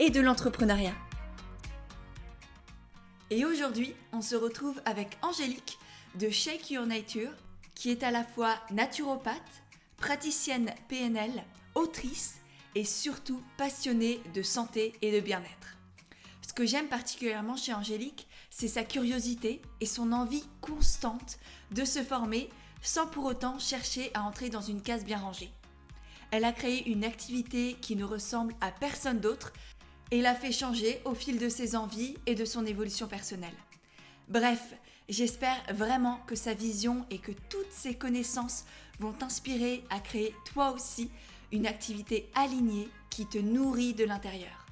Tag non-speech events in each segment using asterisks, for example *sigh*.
et de l'entrepreneuriat. Et aujourd'hui, on se retrouve avec Angélique de Shake Your Nature, qui est à la fois naturopathe, praticienne PNL, autrice et surtout passionnée de santé et de bien-être. Ce que j'aime particulièrement chez Angélique, c'est sa curiosité et son envie constante de se former sans pour autant chercher à entrer dans une case bien rangée. Elle a créé une activité qui ne ressemble à personne d'autre et l'a fait changer au fil de ses envies et de son évolution personnelle. Bref, j'espère vraiment que sa vision et que toutes ses connaissances vont t'inspirer à créer toi aussi une activité alignée qui te nourrit de l'intérieur.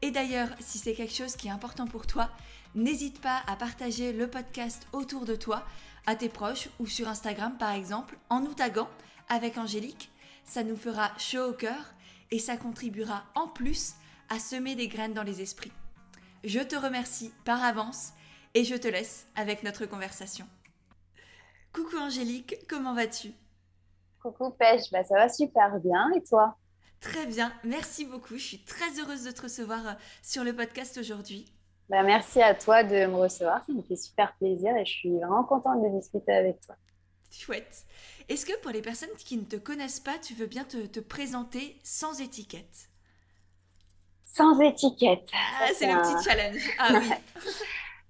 Et d'ailleurs, si c'est quelque chose qui est important pour toi, n'hésite pas à partager le podcast autour de toi, à tes proches ou sur Instagram par exemple, en nous taguant avec Angélique. Ça nous fera chaud au cœur et ça contribuera en plus à semer des graines dans les esprits. Je te remercie par avance et je te laisse avec notre conversation. Coucou Angélique, comment vas-tu? Coucou Pêche, bah ça va super bien et toi? Très bien, merci beaucoup. Je suis très heureuse de te recevoir euh, sur le podcast aujourd'hui. Bah, merci à toi de me recevoir, ça me fait super plaisir et je suis vraiment contente de discuter avec toi. Chouette. Est-ce que pour les personnes qui ne te connaissent pas, tu veux bien te, te présenter sans étiquette? Sans étiquette. Ah, c'est le petit challenge. Ah *laughs* oui.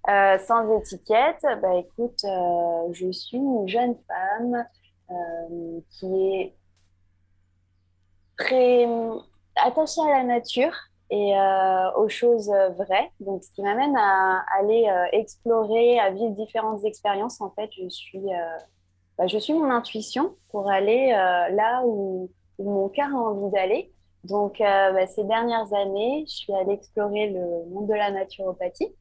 Euh, sans étiquette, bah écoute, euh, je suis une jeune femme euh, qui est très attachée à la nature et aux choses vraies. Donc, ce qui m'amène à aller explorer, à vivre différentes expériences. En fait, je suis, bah, je suis mon intuition pour aller là où, mon cœur a envie d'aller. Donc, bah, ces dernières années, je suis allée explorer le monde de la naturopathie.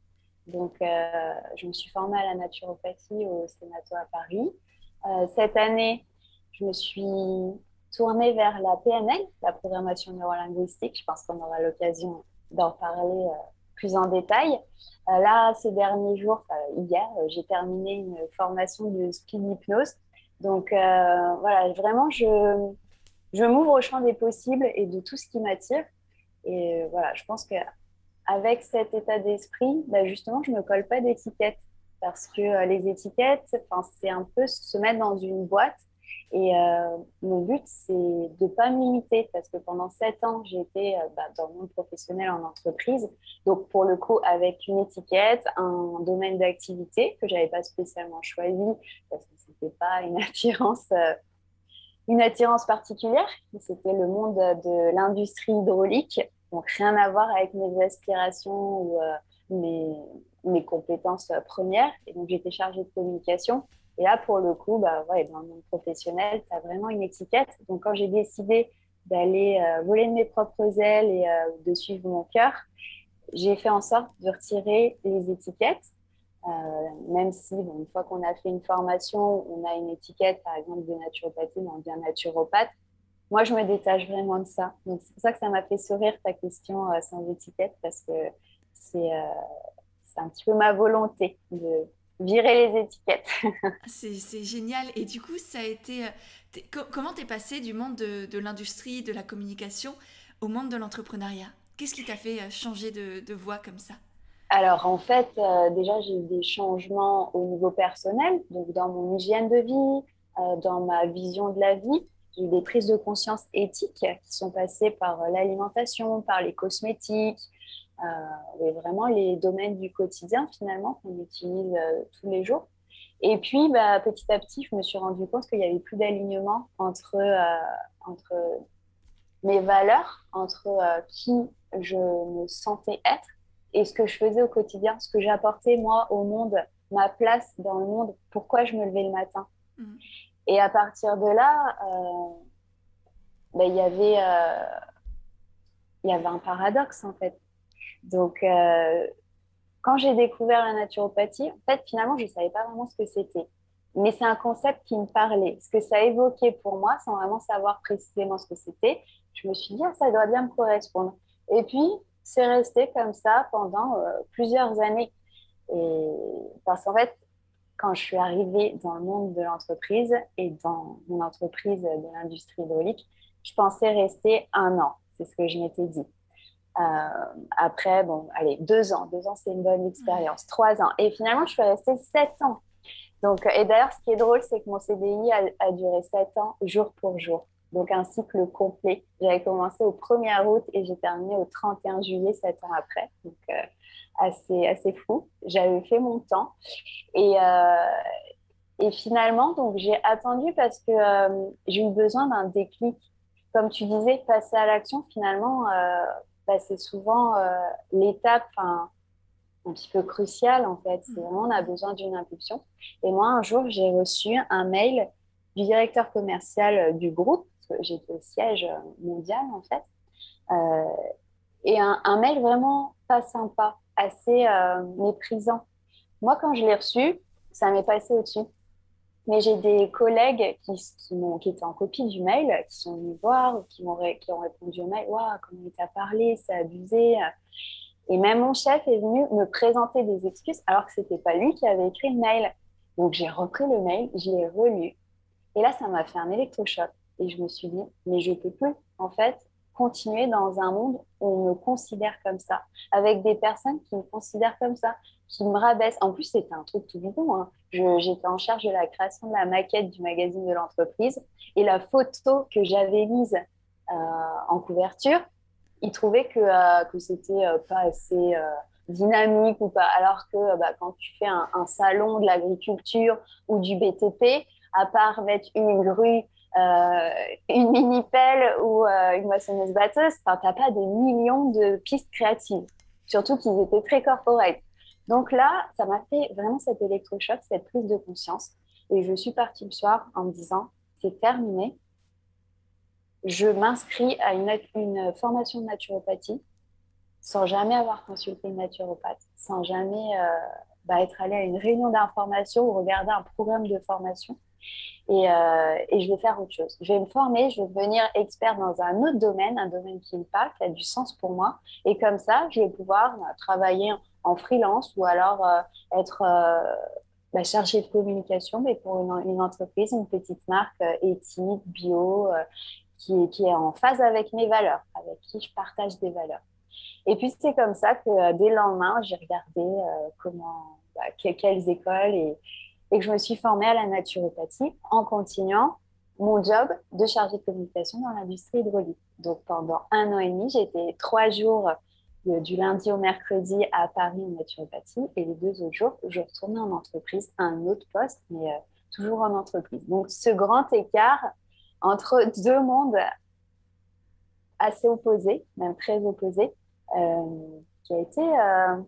Donc, euh, je me suis formée à la naturopathie au Sénato à Paris. Euh, cette année, je me suis tournée vers la PNL, la programmation neurolinguistique. Je pense qu'on aura l'occasion d'en parler euh, plus en détail. là, ces derniers jours, hier, j'ai terminé une formation de speed hypnose. Donc, voilà, vraiment, je, je m'ouvre au champ des possibles et de tout ce qui m'attire. Et voilà, je pense que avec cet état d'esprit, bah justement, je ne me colle pas d'étiquette parce que euh, les étiquettes, c'est un peu se mettre dans une boîte. Et euh, mon but, c'est de ne pas me limiter parce que pendant sept ans, euh, bah, dans le monde professionnel en entreprise. Donc, pour le coup, avec une étiquette, un domaine d'activité que je n'avais pas spécialement choisi parce que ce n'était pas une *laughs* attirance, une attirance particulière. C'était le monde de l'industrie hydraulique. Donc, rien à voir avec mes aspirations ou euh, mes, compétences euh, premières. Et donc, j'étais chargée de communication. Et là, pour le coup, bah, ouais, dans le monde professionnel, tu as vraiment une étiquette. Donc, quand j'ai décidé d'aller euh, voler de mes propres ailes et de suivre mon cœur, j'ai fait en sorte de retirer les étiquettes. Même si, une fois qu'on a fait une formation, on a une étiquette, par exemple, de naturopathie, on devient naturopathe moi, je me détache vraiment de ça. Donc, c'est pour ça que ça m'a fait sourire ta question euh, sans étiquette, parce que c'est euh, un petit peu ma volonté de virer les étiquettes. *laughs* c'est génial. Et du coup, ça a été. Euh, comment t'es passé du monde de, de l'industrie, de la communication, au monde de l'entrepreneuriat? Qu'est-ce qui t'a fait changer de, de, voie comme ça? Alors en fait, déjà j'ai eu des changements au niveau personnel, donc dans mon hygiène de vie, dans ma vision de la vie eu des prises de conscience éthiques qui sont passées par euh, l'alimentation, par les cosmétiques, euh, vraiment les domaines du quotidien finalement qu'on utilise euh, tous les jours. Et puis, bah, petit à petit, je me suis rendu compte qu'il n'y avait plus d'alignement entre, entre mes valeurs, entre qui je me sentais être et ce que je faisais au quotidien, ce que j'apportais moi au monde, ma place dans le monde, pourquoi je me levais le matin. Mmh. Et à partir de là, euh, ben, y avait, euh, il y avait un paradoxe en fait. Donc, euh, quand j'ai découvert la naturopathie, en fait, finalement, je ne savais pas vraiment ce que c'était. Mais c'est un concept qui me parlait. Ce que ça évoquait pour moi, sans vraiment savoir précisément ce que c'était, je me suis dit, ah, ça doit bien me correspondre. Et puis, c'est resté comme ça pendant euh, plusieurs années. Et parce qu'en fait, quand je suis arrivée dans le monde de l'entreprise et dans mon entreprise de l'industrie hydraulique, je pensais rester un an. C'est ce que je m'étais dit. Euh, après, bon, allez, deux ans. Deux ans, c'est une bonne expérience. Trois ans. Et finalement, je suis restée sept ans. Donc, et d'ailleurs, ce qui est drôle, c'est que mon CDI a, a, duré sept ans, jour pour jour. Donc, un cycle complet. J'avais commencé au 1er août et j'ai terminé au 31 juillet, sept ans après. Donc, euh, assez, assez fou. J'avais fait mon temps. Et, euh, et finalement, donc, j'ai attendu parce que euh, j'ai eu besoin d'un déclic. Comme tu disais, passer à l'action, finalement, bah, c'est souvent l'étape un petit peu cruciale, en fait. On a besoin d'une impulsion. Et moi, un jour, j'ai reçu un mail du directeur commercial du groupe, j'étais au siège mondial, en fait. et un, un mail vraiment pas sympa assez euh, méprisant. Moi, quand je l'ai reçu, ça m'est passé au-dessus. Mais j'ai des collègues qui, qui, qui, étaient en copie du mail, qui sont venus voir, qui, ont, qui ont répondu au mail Waouh, comment il t'a parlé, c'est abusé. Et même mon chef est venu me présenter des excuses alors que ce n'était pas lui qui avait écrit le mail. Donc j'ai repris le mail, je l'ai relu. Et là, ça m'a fait un électrochoc. Et je me suis dit Mais je peux plus, en fait, continuer dans un monde où on me considère comme ça, avec des personnes qui me considèrent comme ça, qui me rabaissent. En plus, c'était un truc tout bidon. Hein. J'étais en charge de la création de la maquette du magazine de l'entreprise et la photo que j'avais mise euh, en couverture, ils trouvaient que, euh, que c'était euh, pas assez dynamique ou pas. Alors que bah, quand tu fais un, un salon de l'agriculture ou du BTP, à part mettre une grue euh, une mini-pelle ou euh, une moissonneuse batteuse, enfin, t'as pas des millions de pistes créatives. Surtout qu'ils étaient très corporate. Donc là, ça m'a fait vraiment cet électrochoc, cette prise de conscience. Et je suis partie le soir en me disant, c'est terminé. Je m'inscris à une, formation de naturopathie sans jamais avoir consulté une naturopathe, sans jamais euh, bah, être allée à une réunion d'information ou regarder un programme de formation. Euh, et, je vais faire autre chose. Je vais me former, je vais devenir expert dans un autre domaine, un domaine qui me parle, qui a du sens pour moi. Et comme ça, je vais pouvoir euh, travailler en freelance ou alors euh, être bah, chargée de communication, mais pour une, entreprise, une petite marque éthique, bio, qui, qui, est en phase avec mes valeurs, avec qui je partage des valeurs. Et puis c'est comme ça que dès le lendemain, j'ai regardé comment, bah, quelles écoles et, et que je me suis formée à la naturopathie en continuant mon job de chargée de communication dans l'industrie hydraulique. Donc pendant un an et demi, j'étais trois jours du lundi au mercredi à Paris en naturopathie et les deux autres jours, je retournais en entreprise, à un autre poste, mais euh, toujours en entreprise. Donc ce grand écart entre deux mondes assez opposés, même très opposés, euh, qui a été euh,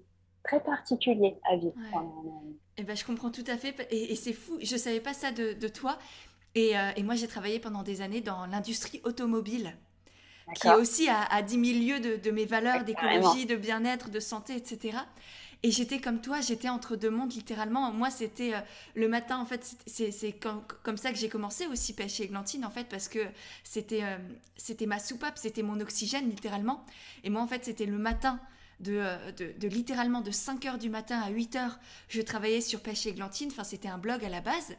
très particulier à vivre pendant un an et demi. Eh ben, je comprends tout à fait. Et, c'est fou, je ne savais pas ça de, toi. Et, euh, et, moi, j'ai travaillé pendant des années dans l'industrie automobile, qui est aussi à, à 10 000 lieues de, de mes valeurs d'écologie, de bien-être, de santé, etc. Et j'étais comme toi, j'étais entre deux mondes littéralement. Moi, c'était euh, le matin, en fait, c'est comme ça que j'ai commencé aussi pêcher églantine, en fait, parce que c'était euh, c'était ma soupape, c'était mon oxygène, littéralement. Et moi, en fait, c'était le matin euh, de, littéralement de 5h du matin à 8h, je travaillais sur Pêche Églantine, enfin c'était un blog à la base.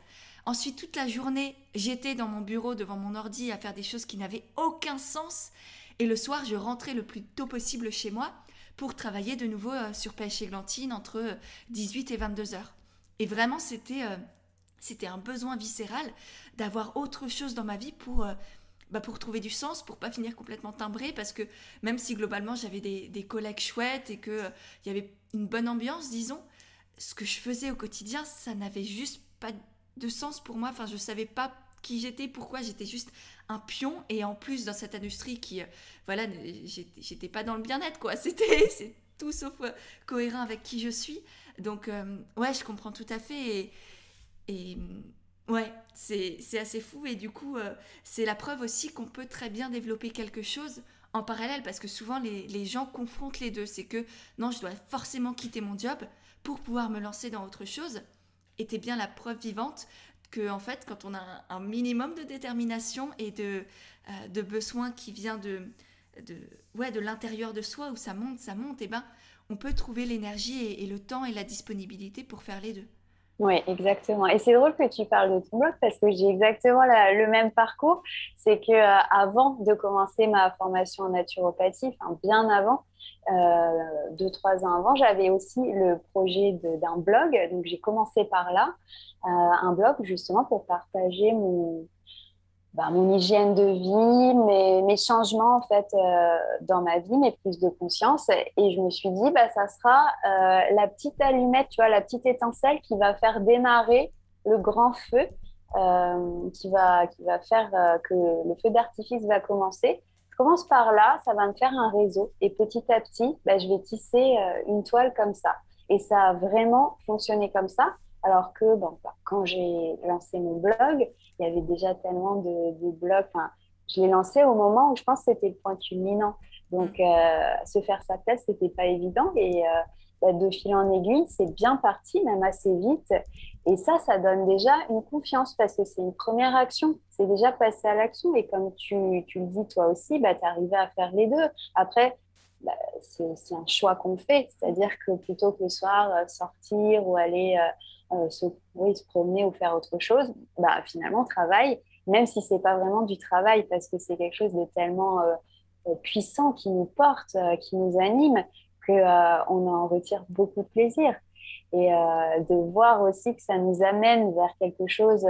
Ensuite, toute la journée, j'étais dans mon bureau devant mon ordi à faire des choses qui n'avaient aucun sens. Et le soir, je rentrais le plus tôt possible chez moi pour travailler de nouveau euh, sur Pêche Églantine entre 18 euh, et 22 heures. Et vraiment, c'était c'était un besoin viscéral d'avoir autre chose dans ma vie pour bah, pour trouver du sens, pour pas finir complètement timbré, parce que même si globalement j'avais des, collègues chouettes et qu'il euh, y avait une bonne ambiance, disons, ce que je faisais au quotidien, ça n'avait juste pas de sens pour moi. Enfin, je savais pas qui j'étais, pourquoi j'étais juste un pion et en plus dans cette industrie qui, euh, voilà, j'étais pas dans le bien-être quoi. *laughs* C'était tout sauf euh, cohérent avec qui je suis. Donc ouais, je comprends tout à fait et Ouais, c'est assez fou et du coup, euh, c'est la preuve aussi qu'on peut très bien développer quelque chose en parallèle parce que souvent les, les gens confrontent les deux. C'est que non, je dois forcément quitter mon job pour pouvoir me lancer dans autre chose. Et t'es bien la preuve vivante que en fait, quand on a un, minimum de détermination et de, euh, de besoin qui vient de, de, ouais, de l'intérieur de soi, où ça monte, ça monte, et eh ben, on peut trouver l'énergie et, le temps et la disponibilité pour faire les deux. Oui, exactement. Et c'est drôle que tu parles de ton blog parce que j'ai exactement le même parcours. C'est que euh, avant de commencer ma formation en naturopathie, enfin bien avant, euh, deux trois ans avant, j'avais aussi le projet d'un blog. Donc j'ai commencé par là, euh, un blog justement pour partager mon bah, mon hygiène de vie, mes, mes changements en fait euh, dans ma vie, mes prises de conscience. Et je me suis dit, bah, ça sera euh, la petite allumette, tu vois, la petite étincelle qui va faire démarrer le grand feu, euh, qui, va, qui va faire que le feu d'artifice va commencer. Je commence par là, ça va me faire un réseau. Et petit à petit, bah, je vais tisser une toile comme ça. Et ça a vraiment fonctionné comme ça. Alors que bon, bah, quand j'ai lancé mon blog, il y avait déjà tellement de, de blogs. Enfin, je l'ai lancé au moment où je pense que c'était le point culminant. Donc, mm. euh, se faire sa place, c'était pas évident. Et euh, bah, de fil en aiguille, c'est bien parti, même assez vite. Et ça, ça donne déjà une confiance parce que c'est une première action. C'est déjà passer à l'action. Et comme tu, tu, le dis toi aussi, bah, tu arrivé à faire les deux. Après, bah, c'est aussi un choix qu'on fait. C'est-à-dire que plutôt que le soir, euh, sortir ou aller euh, se, oui, se promener ou faire autre chose, bah, finalement, travail, même si c'est pas vraiment du travail, parce que c'est quelque chose de tellement euh, euh, puissant qui nous porte, qui nous anime, qu'on en retire beaucoup de plaisir. Et de voir aussi que ça nous amène vers quelque chose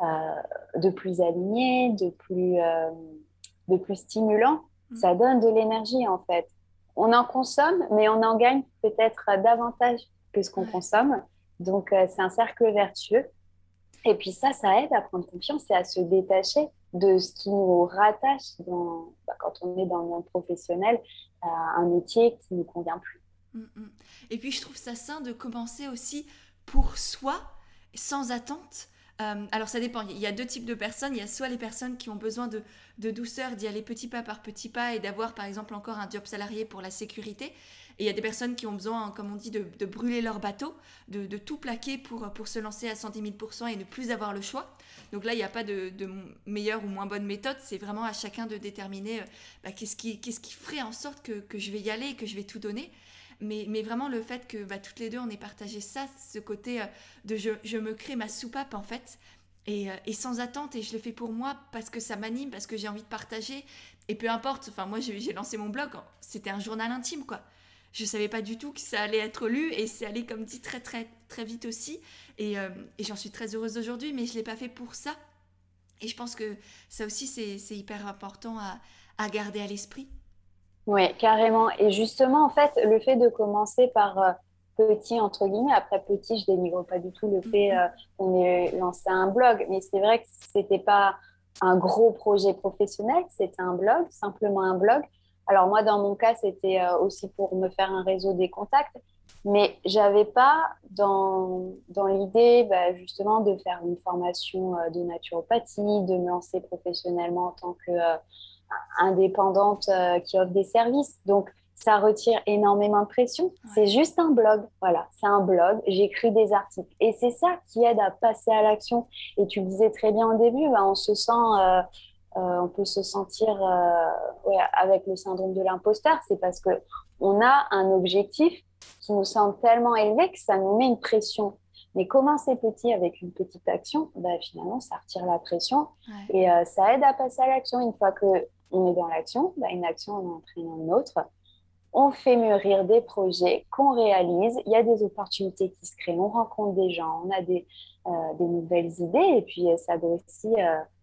de plus aligné, de plus, de plus stimulant, mmh. ça donne de l'énergie en fait. On en consomme, mais on en gagne peut-être davantage que ce qu'on consomme. Donc, euh, c'est un cercle vertueux. Et puis ça, ça aide à prendre confiance et à se détacher de ce qui nous rattache bah, quand on est dans le monde professionnel à un métier qui ne nous convient plus. Mm, mm. Et puis je trouve ça sain de commencer aussi pour soi, sans attente. Euh, alors ça dépend, il y a deux types de personnes. Il y a soit les personnes qui ont besoin de, de douceur, d'y aller petit pas par petit pas et d'avoir par exemple encore un job salarié pour la sécurité. Et il y a des personnes qui ont besoin, comme on dit, de, brûler leur bateau, de, tout plaquer pour, se lancer à 110 000% et ne plus avoir le choix. Donc là, il n'y a pas de, meilleure ou moins bonne méthode, c'est vraiment à chacun de déterminer euh, bah, qu'est-ce qui, ferait en sorte que, je vais y aller et que je vais tout donner. Mais, vraiment le fait que bah, toutes les deux on ait partagé ça, ce côté euh, de je, je, me crée ma soupape en fait, et, euh, et, sans attente, et je le fais pour moi parce que ça m'anime, parce que j'ai envie de partager, et peu importe, enfin moi j'ai lancé mon blog, c'était un journal intime quoi je savais pas du tout que ça allait être lu et c'est allé comme dit très très très vite aussi. Et, euh, et j'en suis très heureuse aujourd'hui mais je l'ai pas fait pour ça. Et je pense que ça aussi c'est hyper important à, à, garder à l'esprit. Oui carrément. Et justement en fait le fait de commencer par euh, petit entre guillemets après petit je dénigre pas du tout le fait mm-hmm. euh, qu'on ait lancé un blog mais c'est vrai que c'était pas un gros projet professionnel c'était un blog simplement un blog alors moi, dans mon cas, c'était euh, aussi pour me faire un réseau des contacts, mais j'avais pas dans, dans l'idée bah, justement de faire une formation euh, de naturopathie, de me lancer professionnellement en tant qu'indépendante euh, qui offre des services. Donc ça retire énormément de pression. C'est juste un blog, voilà, c'est un blog. J'écris des articles et c'est ça qui aide à passer à l'action. Et tu le disais très bien au début, bah, on se sent euh, on peut se sentir euh, avec le syndrome de l'imposteur, c'est parce que on a un objectif qui nous semble tellement élevé que ça nous met une pression. Mais commencer petit avec une petite action, bah, finalement, ça retire la pression et euh, ça aide à passer à l'action. Une fois qu'on est dans l'action, bah, une action en entraînant une autre. On fait mûrir des projets qu'on réalise. Il y a des opportunités qui se créent. On rencontre des gens, on a des, des nouvelles idées et puis ça grossit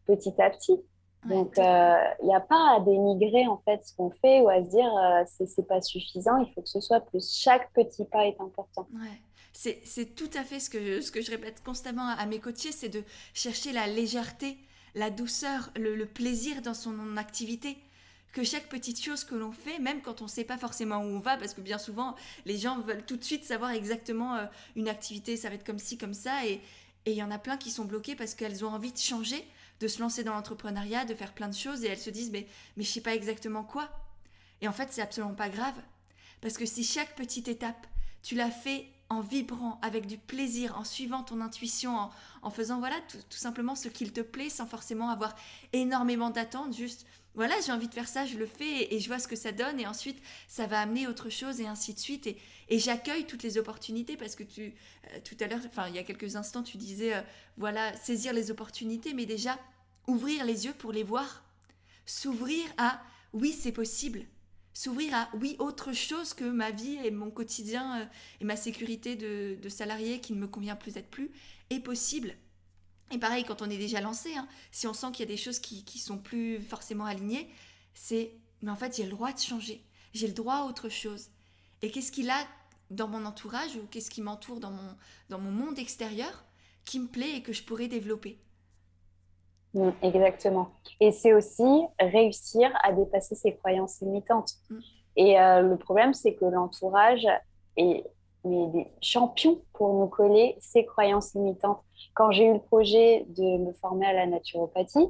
petit à petit. Donc, il euh, n'y a pas à dénigrer en fait ce qu'on fait ou à se dire euh, c'est pas suffisant, il faut que ce soit plus. Chaque petit pas est important. Ouais. C'est tout à fait ce que, ce que je répète constamment à mes coachés, c'est de chercher la légèreté, la douceur, le, plaisir dans son activité que chaque petite chose que l'on fait, même quand on ne sait pas forcément où on va, parce que bien souvent, les gens veulent tout de suite savoir exactement euh, une activité, ça va être comme ci, comme ça, et, Et il y en a plein qui sont bloquées parce qu'elles ont envie de changer, de se lancer dans l'entrepreneuriat, de faire plein de choses et elles se disent mais, mais je sais pas exactement quoi. Et en fait, c'est absolument pas grave. Parce que si chaque petite étape, tu l'as fait en vibrant, avec du plaisir, en suivant ton intuition, en, faisant voilà tout, simplement ce qu'il te plaît sans forcément avoir énormément d'attentes, juste voilà j'ai envie de faire ça, je le fais et, je vois ce que ça donne et ensuite ça va amener autre chose et ainsi de suite et, j'accueille toutes les opportunités parce que tu euh, tout à l'heure, enfin il y a quelques instants tu disais euh, voilà saisir les opportunités mais déjà ouvrir les yeux pour les voir, s'ouvrir à oui c'est possible s'ouvrir à oui autre chose que ma vie et mon quotidien euh, et ma sécurité de, salarié qui ne me convient plus être plus est possible. Et pareil, quand on est déjà lancé, hein, si on sent qu'il y a des choses qui, qui sont plus forcément alignées, c'est mais en fait j'ai le droit de changer, j'ai le droit à autre chose. Et qu'est-ce qu'il a dans mon entourage ou qu'est-ce qui m'entoure dans mon, dans mon monde extérieur qui me plaît et que je pourrais développer? Mm, exactement. Et c'est aussi réussir à dépasser ses croyances limitantes. Mm. Et euh, le problème, c'est que l'entourage des champions pour nous coller ces croyances limitantes. Quand j'ai eu le projet de me former à la naturopathie,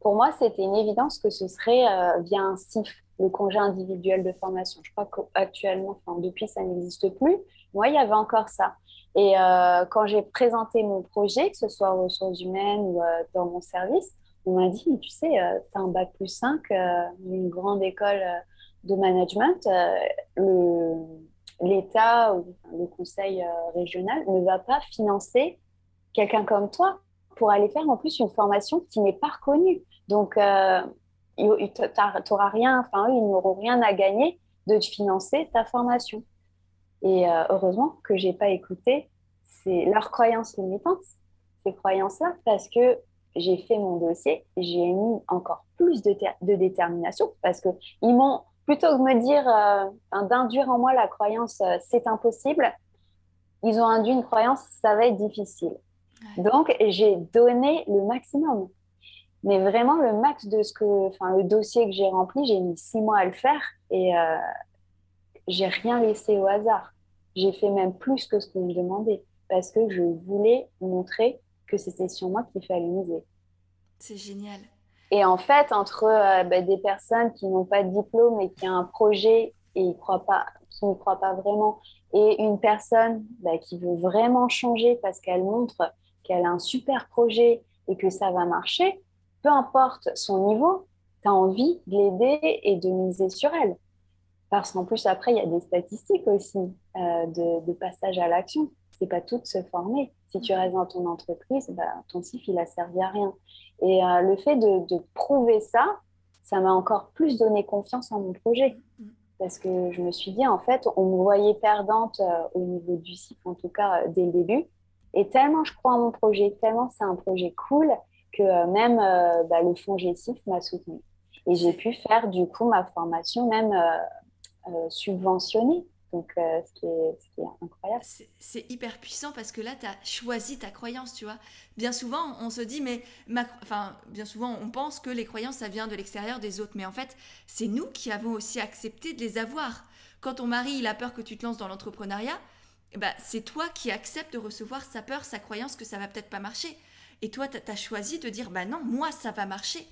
pour moi, c'était une évidence que ce serait euh, via un CIF, le congé individuel de formation. Je crois qu'actuellement, enfin, depuis, ça n'existe plus. Moi, il y avait encore ça. Et euh, quand j'ai présenté mon projet, que ce soit aux ressources humaines ou euh, dans mon service, on m'a dit, tu sais, tu as un bac plus 5, une grande école de management, l'État ou le conseil régional ne va pas financer quelqu'un comme toi pour aller faire en plus une formation qui n'est pas reconnue. Donc, tu n'auras rien, enfin, eux, ils n'auront rien à gagner de financer ta formation. Et euh, heureusement que j'ai pas écouté c'est leurs croyances limitantes, ces croyances-là, parce que j'ai fait mon dossier, j'ai mis encore plus de, de détermination, parce que ils m'ont plutôt que de me dire, euh, d'induire en moi la croyance euh, c'est impossible, ils ont induit une croyance ça va être difficile. Donc j'ai donné le maximum, mais vraiment le max de ce que, enfin le dossier que j'ai rempli, j'ai mis six mois à le faire et j'ai rien laissé au hasard. J'ai fait même plus que ce qu'on me demandait parce que je voulais montrer que c'était sur moi qu'il fallait miser. C'est génial. Et en fait, entre euh, bah, des personnes qui n'ont pas de diplôme et qui ont un projet et qui ne croient pas vraiment, et une personne bah, qui veut vraiment changer parce qu'elle montre qu'elle a un super projet et que ça va marcher, peu importe son niveau, tu as envie de l'aider et de miser sur elle. Parce qu'en plus, après, il y a des statistiques aussi euh, de, passage à l'action. C'est pas tout de se former. Si tu restes dans ton entreprise, bah, ton CIF, il a servi à rien. Et euh, le fait de, prouver ça, ça m'a encore plus donné confiance en mon projet. Parce que je me suis dit, en fait, on me voyait perdante euh, au niveau du CIF, en tout cas dès le début. Et tellement je crois en mon projet, tellement c'est un projet cool, que même bah, le fonds GSIF m'a soutenu. Et j'ai pu faire du coup ma formation même euh, subventionné. Donc, euh, ce, qui est, incroyable. C'est hyper puissant parce que là, tu as choisi ta croyance, tu vois. Bien souvent, on se dit, mais. Enfin, bien souvent, on pense que les croyances, ça vient de l'extérieur des autres. Mais en fait, c'est nous qui avons aussi accepté de les avoir. Quand ton mari, il a peur que tu te lances dans l'entrepreneuriat, bah, c'est toi qui acceptes de recevoir sa peur, sa croyance que ça va peut-être pas marcher. Et toi, tu as, choisi de dire, bah non, moi, ça va marcher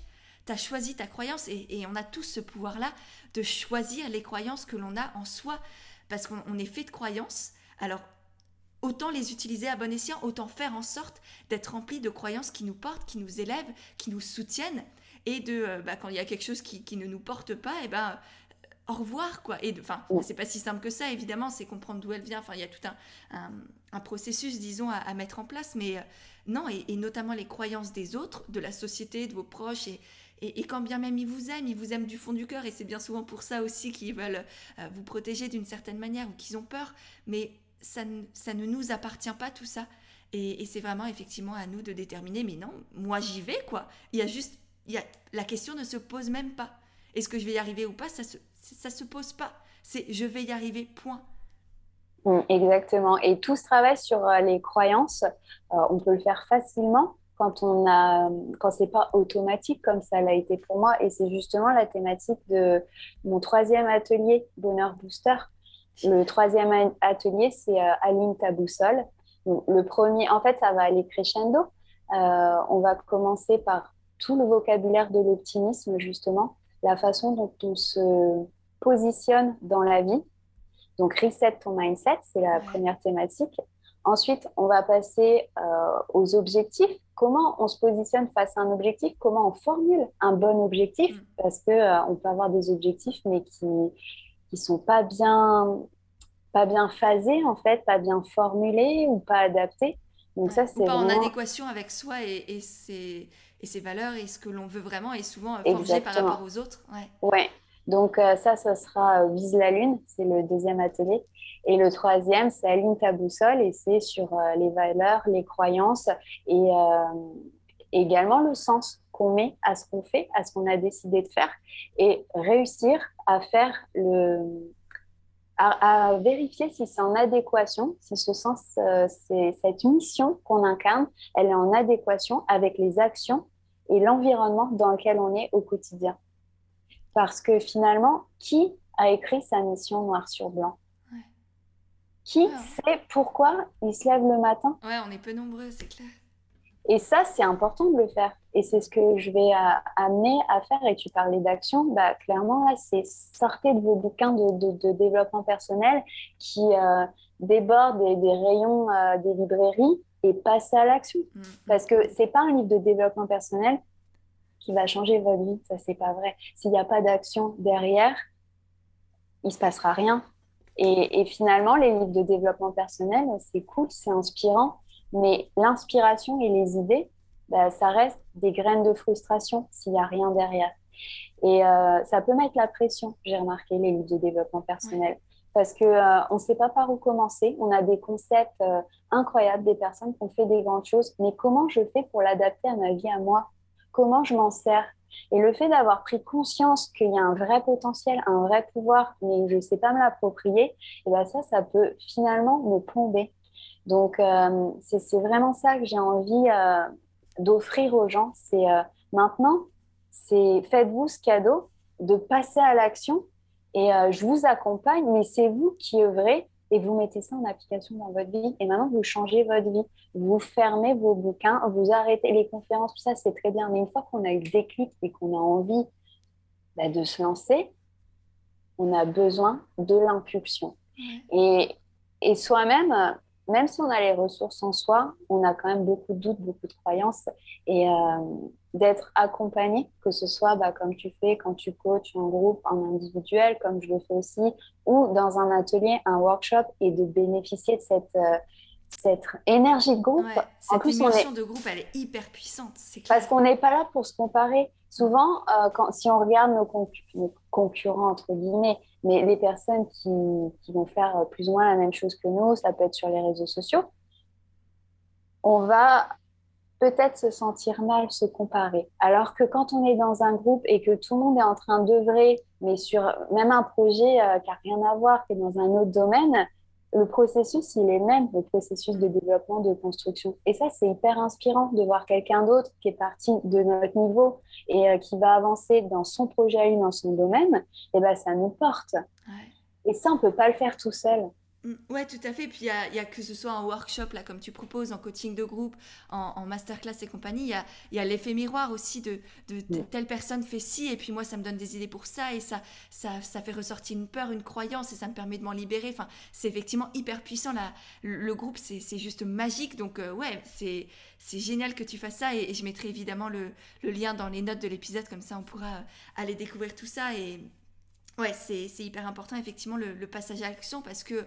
tu as choisi ta croyance et, on a tous ce pouvoir-là de choisir les croyances que l'on a en soi parce qu'on est fait de croyances. Alors, autant les utiliser à bon escient, autant faire en sorte d'être rempli de croyances qui nous portent, qui nous élèvent, qui nous soutiennent. Et de, euh, bah, quand il y a quelque chose qui, ne nous porte pas, et eh ben euh, au revoir quoi. Et enfin c'est pas si simple que ça évidemment c'est comprendre d'où elle vient. Enfin il y a tout un, un, processus disons à, mettre en place. Mais euh, non et, et, notamment les croyances des autres de la société de vos proches et, et, quand bien même ils vous aiment, ils vous aiment du fond du cœur, et c'est bien souvent pour ça aussi qu'ils veulent euh, vous protéger d'une certaine manière ou qu'ils ont peur, mais ça, ça, ne nous appartient pas tout ça. Et, c'est vraiment effectivement à nous de déterminer, mais non, moi j'y vais quoi. Il y a juste, il y a, la question ne se pose même pas. Est-ce que je vais y arriver ou pas? Ça se, ça se pose pas. C'est je vais y arriver, point. Mmh, exactement. Et tout ce travail sur euh, les croyances, euh, on peut le faire facilement quand on a, quand c'est pas automatique comme ça l'a été pour moi. Et c'est justement la thématique de mon troisième atelier Bonheur Booster. Le troisième atelier, c'est euh, Aline ta boussole. le premier, en fait, ça va aller crescendo. Euh, on va commencer par tout le vocabulaire de l'optimisme, justement, la façon dont on se positionne dans la vie. Donc, reset ton mindset, c'est la première thématique. Ensuite, on va passer euh, aux objectifs. Comment on se positionne face à un objectif Comment on formule un bon objectif mm. Parce que euh, on peut avoir des objectifs, mais qui qui sont pas bien pas bien phasés en fait, pas bien formulés ou pas adaptés. Donc ça, c'est pas en adéquation avec soi et, et, ses, et, ses, valeurs et ce que l'on veut vraiment et souvent euh, forgé par rapport aux autres. Ouais. ouais. Donc euh, ça, ça sera Vise la Lune, c'est le deuxième atelier. Et le troisième, c'est Aligne ta boussole et c'est sur les valeurs, les croyances et également le sens qu'on met à ce qu'on fait, à ce qu'on a décidé de faire et réussir à faire le, à, vérifier si c'est en adéquation, si ce sens, euh, cette mission qu'on incarne, elle est en adéquation avec les actions et l'environnement dans lequel on est au quotidien. Parce que finalement, qui a écrit sa mission noir sur blanc? Qui sait pourquoi il se lève le matin Ouais, on est peu nombreux, c'est clair. Et ça, c'est important de le faire. Et c'est ce que je vais euh, amener à faire. Et tu parlais d'action, bah, clairement, c'est sortez de vos bouquins de, développement personnel qui euh, débordent des, rayons euh, des librairies et passez à l'action. Mm, mm. Parce que c'est pas un livre de développement personnel qui va changer votre vie. Ça, c'est pas vrai. S'il n'y a pas d'action derrière, il se passera rien. Et, et finalement, les livres de développement personnel, c'est cool, c'est inspirant mais l'inspiration et les idées, bah, ça reste des graines de frustration s'il n'y a rien derrière. Et euh, ça peut mettre la pression, j'ai remarqué, les livres de développement personnel. Parce qu'on euh, on ne sait pas par où commencer. On a des concepts euh, incroyables, des personnes qui ont fait des grandes choses. Mais comment je fais pour l'adapter à ma vie, à moi? Comment je m'en sers? Et le fait d'avoir pris conscience qu'il y a un vrai potentiel, un vrai pouvoir, mais je ne sais pas me l'approprier, et eh ben ça, ça peut finalement me plomber. Donc, euh, c'est vraiment ça que j'ai envie euh, d'offrir aux gens. C'est euh, maintenant, c'est faites-vous ce cadeau de passer à l'action et je vous accompagne, mais c'est vous qui œuvrez et vous mettez ça en application dans votre vie. Et maintenant, vous changez votre vie. Vous fermez vos bouquins, vous arrêtez les conférences, tout ça, c'est très bien. Mais une fois qu'on a eu le déclic et qu'on a envie bah, de se lancer, on a besoin de l'impulsion. Et, et soi-même, même si on a les ressources en soi, on a quand même beaucoup de doutes, beaucoup de croyances. Et euh, d'être accompagné, que ce soit bah, comme tu fais quand tu coaches en groupe, en individuel, comme je le fais aussi, ou dans un atelier, un workshop, et de bénéficier de cette, euh, cette énergie de groupe. cette en plus, de groupe, elle est hyper puissante. Parce qu'on n'est pas là pour se comparer. Souvent, euh, quand, si on regarde nos, nos, concurrents, entre guillemets, mais les personnes qui, qui, vont faire plus ou moins la même chose que nous, ça peut être sur les réseaux sociaux, on va peut-être se sentir mal, se comparer. Alors que quand on est dans un groupe et que tout le monde est en train d'œuvrer, mais sur même un projet euh, qui n'a rien à voir, qui est dans un autre domaine, le processus, il est même le processus de développement, de construction. Et ça, c'est hyper inspirant de voir quelqu'un d'autre qui est parti de notre niveau et euh, qui va avancer dans son projet à dans son domaine. Et ben, ça nous porte. Et ça, on peut pas le faire tout seul. Mm, ouais, tout à fait. Puis il y a, que ce soit en workshop, là, comme tu proposes, en coaching de groupe, en, masterclass et compagnie, il y a, y a l'effet miroir aussi de, de, telle personne fait ci, et puis moi, ça me donne des idées pour ça, et ça, ça, ça fait ressortir une peur, une croyance, et ça me permet de m'en libérer. Enfin, c'est effectivement hyper puissant. Là. Le, groupe, c'est juste magique. Donc, euh, ouais, c'est génial que tu fasses ça, et, je mettrai évidemment le, le, lien dans les notes de l'épisode, comme ça, on pourra aller découvrir tout ça. Et, Ouais, c'est hyper important, effectivement, le, passage à l'action, parce que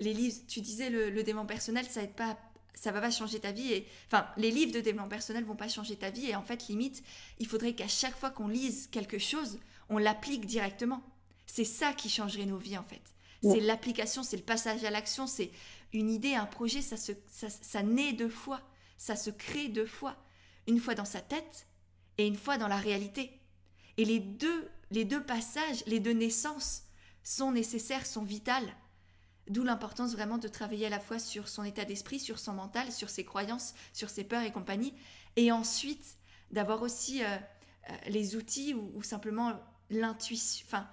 les livres, tu disais, le, développement personnel, ça aide pas ça va pas changer ta vie et enfin les livres de développement personnel vont pas changer ta vie et en fait limite il faudrait qu'à chaque fois qu'on lise quelque chose on l'applique directement. C'est ça qui changerait nos vies en fait. C'est l'application c'est le passage à l'action c'est une idée un projet ça se ça, ça naît deux fois ça se crée deux fois une fois dans sa tête et une fois dans la réalité. Et les deux les deux passages, les deux naissances sont nécessaires, sont vitales. D'où l'importance vraiment de travailler à la fois sur son état d'esprit, sur son mental, sur ses croyances, sur ses peurs et compagnie, et ensuite d'avoir aussi euh, euh, les outils ou, simplement l'intuition, enfin,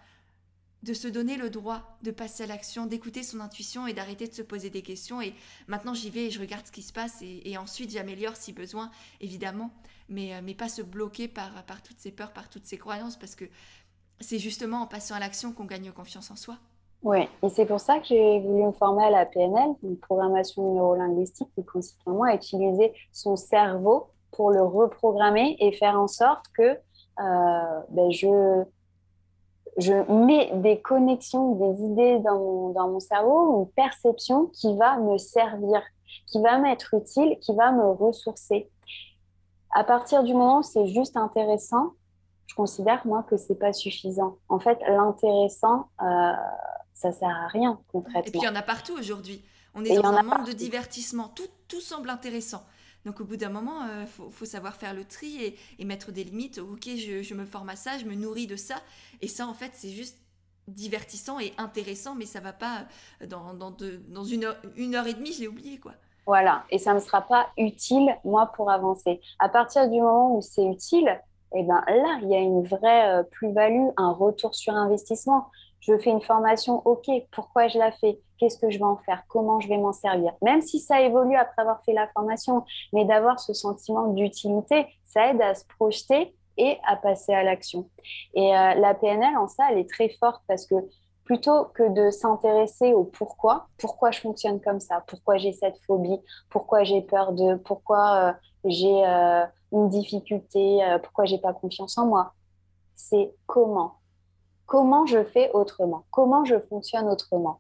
de se donner le droit de passer à l'action, d'écouter son intuition et d'arrêter de se poser des questions. Et maintenant, j'y vais et je regarde ce qui se passe et, ensuite j'améliore si besoin, évidemment, mais, euh, mais pas se bloquer par, par toutes ces peurs, par toutes ces croyances, parce que c'est justement en passant à l'action qu'on gagne confiance en soi. Oui, et c'est pour ça que j'ai voulu me former à la PNL, une programmation neurolinguistique qui consiste vraiment à utiliser son cerveau pour le reprogrammer et faire en sorte que euh, ben je, je mets des connexions, des idées dans mon, dans mon cerveau, une perception qui va me servir, qui va m'être utile, qui va me ressourcer. À partir du moment où c'est juste intéressant, je considère moi que c'est pas suffisant. En fait, l'intéressant, euh, ça sert à rien concrètement. Et puis il y en a partout aujourd'hui. On est dans un monde de divertissement. Tout, tout semble intéressant. Donc au bout d'un moment, il euh, faut, savoir faire le tri et, mettre des limites. Ok, je, me forme à ça, je me nourris de ça. Et ça, en fait, c'est juste divertissant et intéressant, mais ça va pas euh, dans, une, heure, une heure et demie, je l'ai oublié, quoi. Voilà, et ça ne sera pas utile, moi, pour avancer. À partir du moment où c'est utile, eh ben là, il y a une vraie euh, plus-value, un retour sur investissement. Je fais une formation, ok, pourquoi je la fais? Qu'est-ce que je vais en faire? Comment je vais m'en servir? Même si ça évolue après avoir fait la formation, mais d'avoir ce sentiment d'utilité, ça aide à se projeter et à passer à l'action. Et euh, la PNL, en ça, elle est très forte parce que plutôt que de s'intéresser au pourquoi, pourquoi je fonctionne comme ça, pourquoi j'ai cette phobie, pourquoi j'ai peur de, pourquoi euh, j'ai une difficulté, pourquoi j'ai pas confiance en moi, c'est comment? Comment je fais autrement, comment je fonctionne autrement?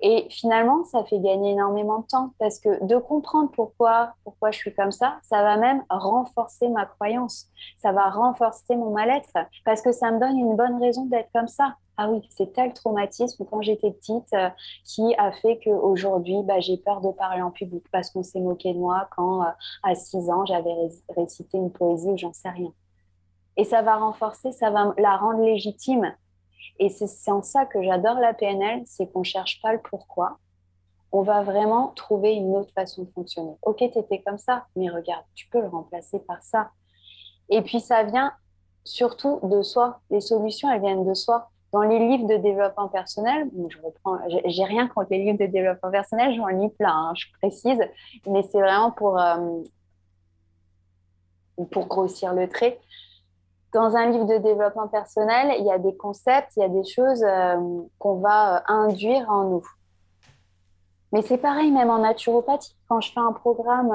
Et finalement, ça fait gagner énormément de temps parce que de comprendre pourquoi, pourquoi je suis comme ça, ça va même renforcer ma croyance, ça va renforcer mon mal-être parce que ça me donne une bonne raison d'être comme ça. Ah oui, c'est tel traumatisme quand j'étais petite euh, qui a fait qu'aujourd'hui, bah, j'ai peur de parler en public parce qu'on s'est moqué de moi quand, euh, à 6 ans, j'avais récité une poésie ou j'en sais rien. Et ça va renforcer, ça va la rendre légitime et c'est en ça que j'adore la PNL, c'est qu'on ne cherche pas le pourquoi. On va vraiment trouver une autre façon de fonctionner. Ok, tu étais comme ça, mais regarde, tu peux le remplacer par ça. Et puis ça vient surtout de soi. Les solutions, elles viennent de soi. Dans les livres de développement personnel, je reprends, j'ai rien contre les livres de développement personnel, j'en lis plein, hein, je précise, mais c'est vraiment pour, euh, pour grossir le trait dans un livre de développement personnel, il y a des concepts, il y a des choses euh, qu'on va euh, induire en nous. Mais c'est pareil même en naturopathie. Quand je fais un programme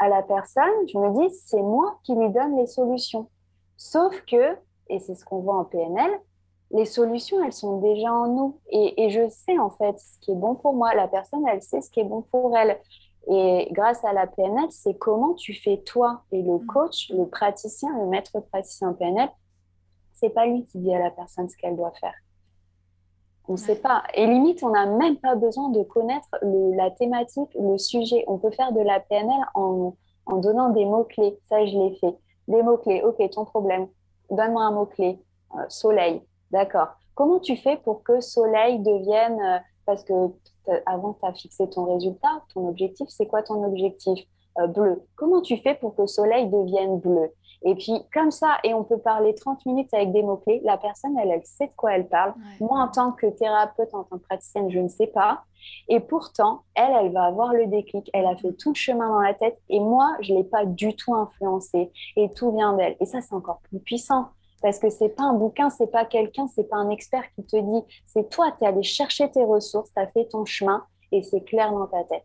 à la personne, je me dis, c'est moi qui lui donne les solutions. Sauf que, et c'est ce qu'on voit en PNL, les solutions, elles sont déjà en nous. Et, et, je sais en fait ce qui est bon pour moi. La personne, elle sait ce qui est bon pour elle. Et grâce à la PNL, c'est comment tu fais toi et le mm. coach, le praticien, le maître praticien PNL, c'est pas lui qui dit à la personne ce qu'elle doit faire. On ne sait pas. Et limite, on n'a même pas besoin de connaître la thématique, le sujet. On peut faire de la PNL en, en donnant des mots-clés. Ça, je l'ai fait. Des mots-clés. OK, ton problème. Donne-moi un mot-clé. Euh, soleil. D'accord. Comment tu fais pour que soleil devienne. Euh, parce que avant tu as fixé ton résultat, ton objectif, c'est quoi ton objectif euh, Bleu? Comment tu fais pour que le soleil devienne bleu? Et puis, comme ça, et on peut parler 30 minutes avec des mots-clés, la personne, elle, elle sait de quoi elle parle. Moi, en tant que thérapeute, en tant que praticienne, je ne sais pas. Et pourtant, elle, elle va avoir le déclic. Elle a fait tout le chemin dans la tête. Et moi, je ne l'ai pas du tout influencée. Et tout vient d'elle. Et ça, c'est encore plus puissant parce que c'est pas un bouquin, c'est pas quelqu'un, c'est pas un expert qui te dit, c'est toi, tu es allé chercher tes ressources, tu as fait ton chemin et c'est clair dans ta tête.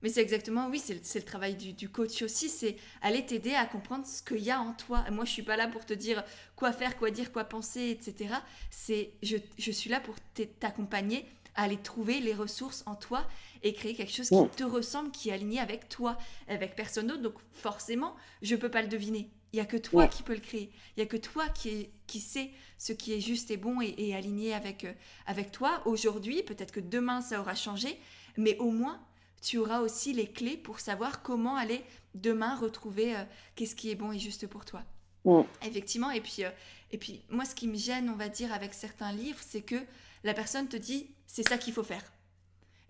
Mais c'est exactement, oui, c'est le, travail du, coach aussi, c'est aller t'aider à comprendre ce qu'il y a en toi. moi, je suis pas là pour te dire quoi faire, quoi dire, quoi penser, etc. C'est, je, je suis là pour t'accompagner à aller trouver les ressources en toi et créer quelque chose qui te ressemble, qui est aligné avec toi, avec personne d'autre. Donc forcément, je peux pas le deviner. Il n'y a que toi qui peux le créer. Il n'y a que toi qui, est, qui sait ce qui est juste et bon et, aligné avec, euh, avec toi. Aujourd'hui, peut-être que demain, ça aura changé, mais au moins, tu auras aussi les clés pour savoir comment aller demain retrouver euh, qu'est-ce qui est bon et juste pour toi. Effectivement, et puis, euh, et puis moi, ce qui me gêne, on va dire, avec certains livres, c'est que la personne te dit, c'est ça qu'il faut faire.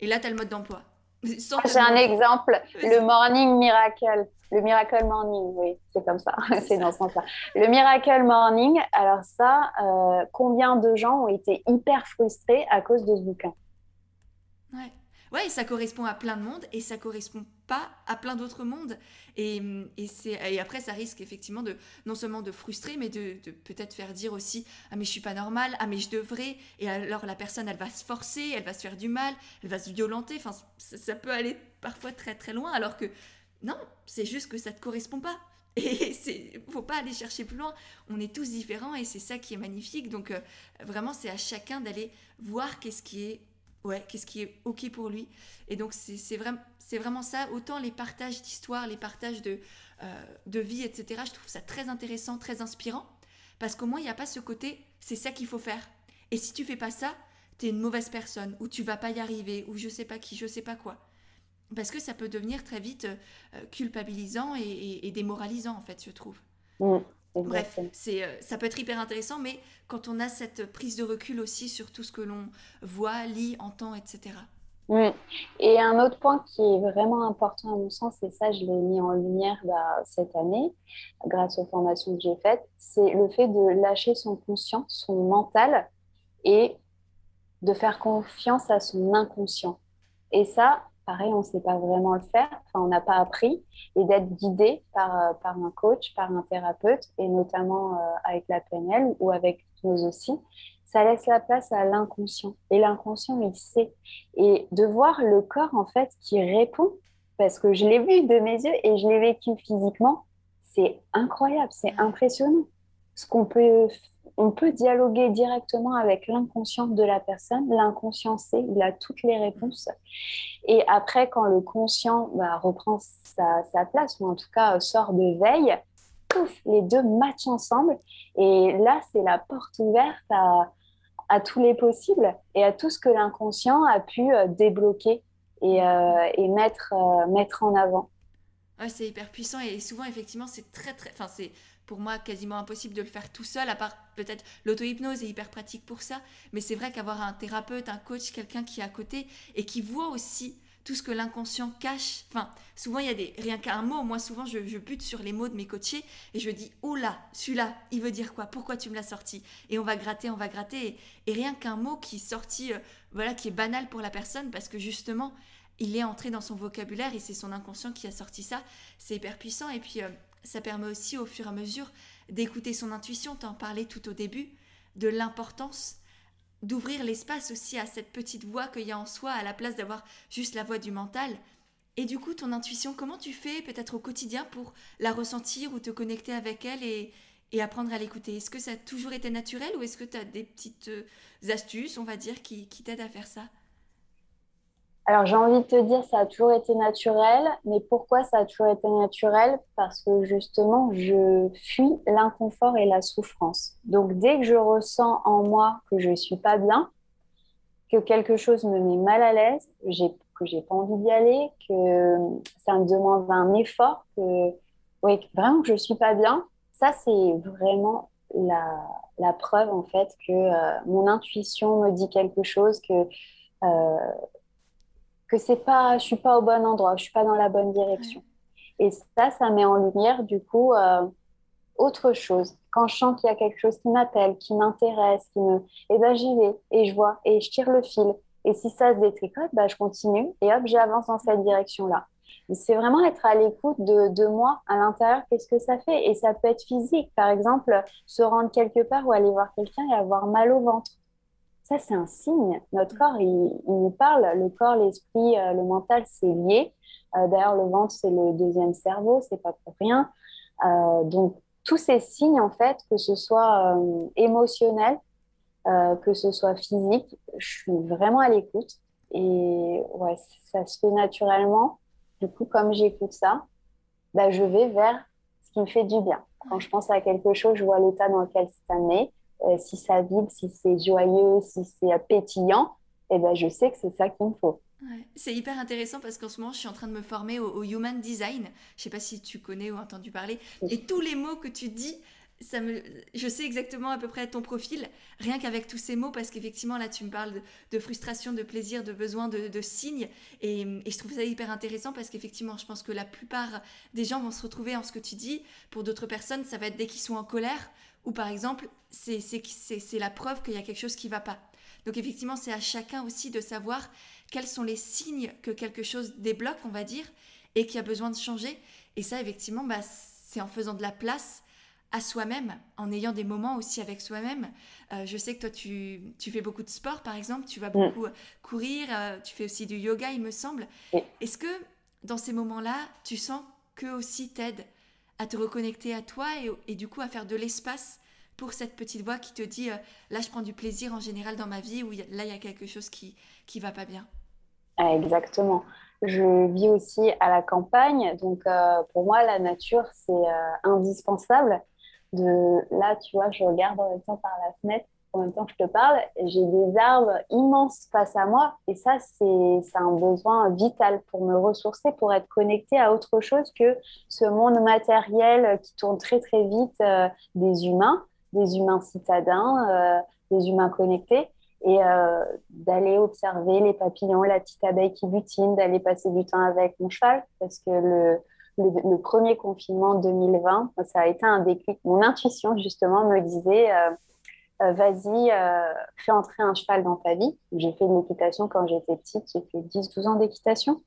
Et là, tu as le mode d'emploi. *laughs* J'ai un exemple, le Morning Miracle. Le Miracle Morning, oui, c'est comme ça, *laughs* c'est dans ce sens-là. Le Miracle Morning, alors ça, euh, combien de gens ont été hyper frustrés à cause de ce bouquin? Ouais. Ouais, ça correspond à plein de monde et ça correspond pas à plein d'autres mondes. Et, et, après, ça risque effectivement de non seulement de frustrer, mais de, peut-être faire dire aussi Ah, mais je suis pas normale, ah, mais je devrais. Et alors, la personne, elle va se forcer, elle va se faire du mal, elle va se violenter. Enfin, ça, peut aller parfois très très loin, alors que non, c'est juste que ça te correspond pas. *laughs* Et c'est faut pas aller chercher plus loin. On est tous différents et c'est ça qui est magnifique. Donc, euh, vraiment, c'est à chacun d'aller voir qu'est-ce qui est ouais, qu'est-ce qui est OK pour lui. Et donc, c'est vraiment, vraiment ça. Autant les partages d'histoire, les partages de, euh, de vie, etc., je trouve ça très intéressant, très inspirant. Parce qu'au moins, il n'y a pas ce côté, c'est ça qu'il faut faire. Et si tu fais pas ça, tu es une mauvaise personne, ou tu vas pas y arriver, ou je sais pas qui, je sais pas quoi. Parce que ça peut devenir très vite euh, culpabilisant et, démoralisant, en fait, je trouve. Mmh. Bref, c'est, euh, ça peut être hyper intéressant, mais quand on a cette prise de recul aussi sur tout ce que l'on voit, lit, entend, etc. Oui. Et un autre point qui est vraiment important à mon sens, et ça je l'ai mis en lumière bah, cette année grâce aux formations que j'ai faites, c'est le fait de lâcher son conscient, son mental et de faire confiance à son inconscient. Et ça, pareil, on ne sait pas vraiment le faire, enfin, on n'a pas appris, et d'être guidé par, euh, par un coach, par un thérapeute, et notamment euh, avec la PNL ou avec nous aussi, ça laisse la place à l'inconscient. Et l'inconscient, il sait. Et de voir le corps, en fait, qui répond, parce que je l'ai vu de mes yeux et je l'ai vécu physiquement, c'est incroyable, c'est impressionnant. Ce qu'on peut on peut dialoguer directement avec l'inconscient de la personne. L'inconscient sait, il a toutes les réponses. Et après, quand le conscient bah, reprend sa, place, ou en tout cas sort de veille, pouf, les deux matchent ensemble. Et là, c'est la porte ouverte à, tous les possibles et à tout ce que l'inconscient a pu euh, débloquer et, euh, mettre, euh, mettre en avant. c'est hyper puissant et souvent, effectivement, c'est très, très. Enfin, c'est pour moi quasiment impossible de le faire tout seul, à part peut-être l'auto-hypnose est hyper pratique pour ça. Mais c'est vrai qu'avoir un thérapeute, un coach, quelqu'un qui est à côté et qui voit aussi tout ce que l'inconscient cache. Enfin, souvent, il y a des. Rien qu'un mot, moi, souvent, je, bute sur les mots de mes coachés et je dis Oh là, celui-là, il veut dire quoi? Pourquoi tu me l'as sorti? Et on va gratter, on va gratter. Et, rien qu'un mot qui est sorti, euh, voilà, qui est banal pour la personne parce que justement, il est entré dans son vocabulaire et c'est son inconscient qui a sorti ça. C'est hyper puissant. Et puis, euh, ça permet aussi au fur et à mesure d'écouter son intuition, t'en parlais tout au début, de l'importance d'ouvrir l'espace aussi à cette petite voix qu'il y a en soi à la place d'avoir juste la voix du mental. Et du coup, ton intuition, comment tu fais peut-être au quotidien pour la ressentir ou te connecter avec elle et, apprendre à l'écouter? Est-ce que ça a toujours été naturel ou est-ce que tu as des petites euh, astuces, on va dire, qui t'aident à faire ça? Alors, j'ai envie de te dire, ça a toujours été naturel. Mais pourquoi ça a toujours été naturel? Parce que justement, je fuis l'inconfort et la souffrance. Donc, dès que je ressens en moi que je ne suis pas bien, que quelque chose me met mal à l'aise, que j'ai pas envie d'y aller, que ça me demande un effort, que vraiment que je suis pas bien, ça, c'est vraiment la, preuve, en fait, que euh, mon intuition me dit quelque chose, que... Euh, que c'est pas, je suis pas au bon endroit, je suis pas dans la bonne direction. Et ça, ça met en lumière du coup euh, autre chose. Quand je sens qu'il y a quelque chose qui m'appelle, qui m'intéresse, qui me, eh ben j'y vais et je vois et je tire le fil. Et si ça se détricote, bah, je continue et hop, j'avance dans cette direction-là. C'est vraiment être à l'écoute de, de, moi à l'intérieur, qu'est-ce que ça fait? Et ça peut être physique, par exemple, se rendre quelque part ou aller voir quelqu'un et avoir mal au ventre ça, c'est un signe. Notre corps, il, nous parle. Le corps, l'esprit, euh, le mental, c'est lié. Euh, d'ailleurs, le ventre, c'est le deuxième cerveau, c'est pas pour rien. Euh, donc, tous ces signes, en fait, que ce soit émotionnel, que ce soit physique, je suis vraiment à l'écoute. Et ouais, ça se fait naturellement. Du coup, comme j'écoute ça, bah, je vais vers ce qui me fait du bien. Quand je pense à quelque chose, je vois l'état dans lequel ça met euh, si ça vibre, si c'est joyeux, si c'est pétillant, eh ben, je sais que c'est ça qu'il me faut. C'est hyper intéressant parce qu'en ce moment, je suis en train de me former au, Human Design. Je sais pas si tu connais ou entendu parler. Et tous les mots que tu dis, ça me, je sais exactement à peu près ton profil, rien qu'avec tous ces mots, parce qu'effectivement, là, tu me parles de, frustration, de plaisir, de besoin, de, signes, et, et, je trouve ça hyper intéressant, parce qu'effectivement, je pense que la plupart des gens vont se retrouver en ce que tu dis. Pour d'autres personnes, ça va être dès qu'ils sont en colère, ou par exemple, c'est la preuve qu'il y a quelque chose qui ne va pas. Donc effectivement, c'est à chacun aussi de savoir quels sont les signes que quelque chose débloque, on va dire, et qui a besoin de changer. Et ça, effectivement, bah, c'est en faisant de la place à soi-même, en ayant des moments aussi avec soi-même. Euh, je sais que toi, tu, fais beaucoup de sport, par exemple, tu vas mm. beaucoup courir, euh, tu fais aussi du yoga, il me semble. Est-ce que dans ces moments-là, tu sens qu'eux aussi t'aident à te reconnecter à toi et, du coup à faire de l'espace pour cette petite voix qui te dit euh, là je prends du plaisir en général dans ma vie ou là il y a quelque chose qui qui va pas bien. Ah, exactement. Je vis aussi à la campagne, donc pour moi la nature c'est indispensable de là, tu vois, je regarde en même temps par la fenêtre, en même temps que je te parle, j'ai des arbres immenses face à moi. Et ça, c'est un besoin vital pour me ressourcer, pour être connecté à autre chose que ce monde matériel qui tourne très, très vite euh, des humains, des humains citadins, euh, des humains connectés. Et euh, d'aller observer les papillons, la petite abeille qui butine, d'aller passer du temps avec mon cheval, parce que le, le, premier confinement 2020, ça a été un déclic. Mon intuition, justement, me disait euh, euh, vas-y, euh, fais entrer un cheval dans ta vie. J'ai fait de l'équitation quand j'étais petite, j'ai fait 10-12 ans d'équitation,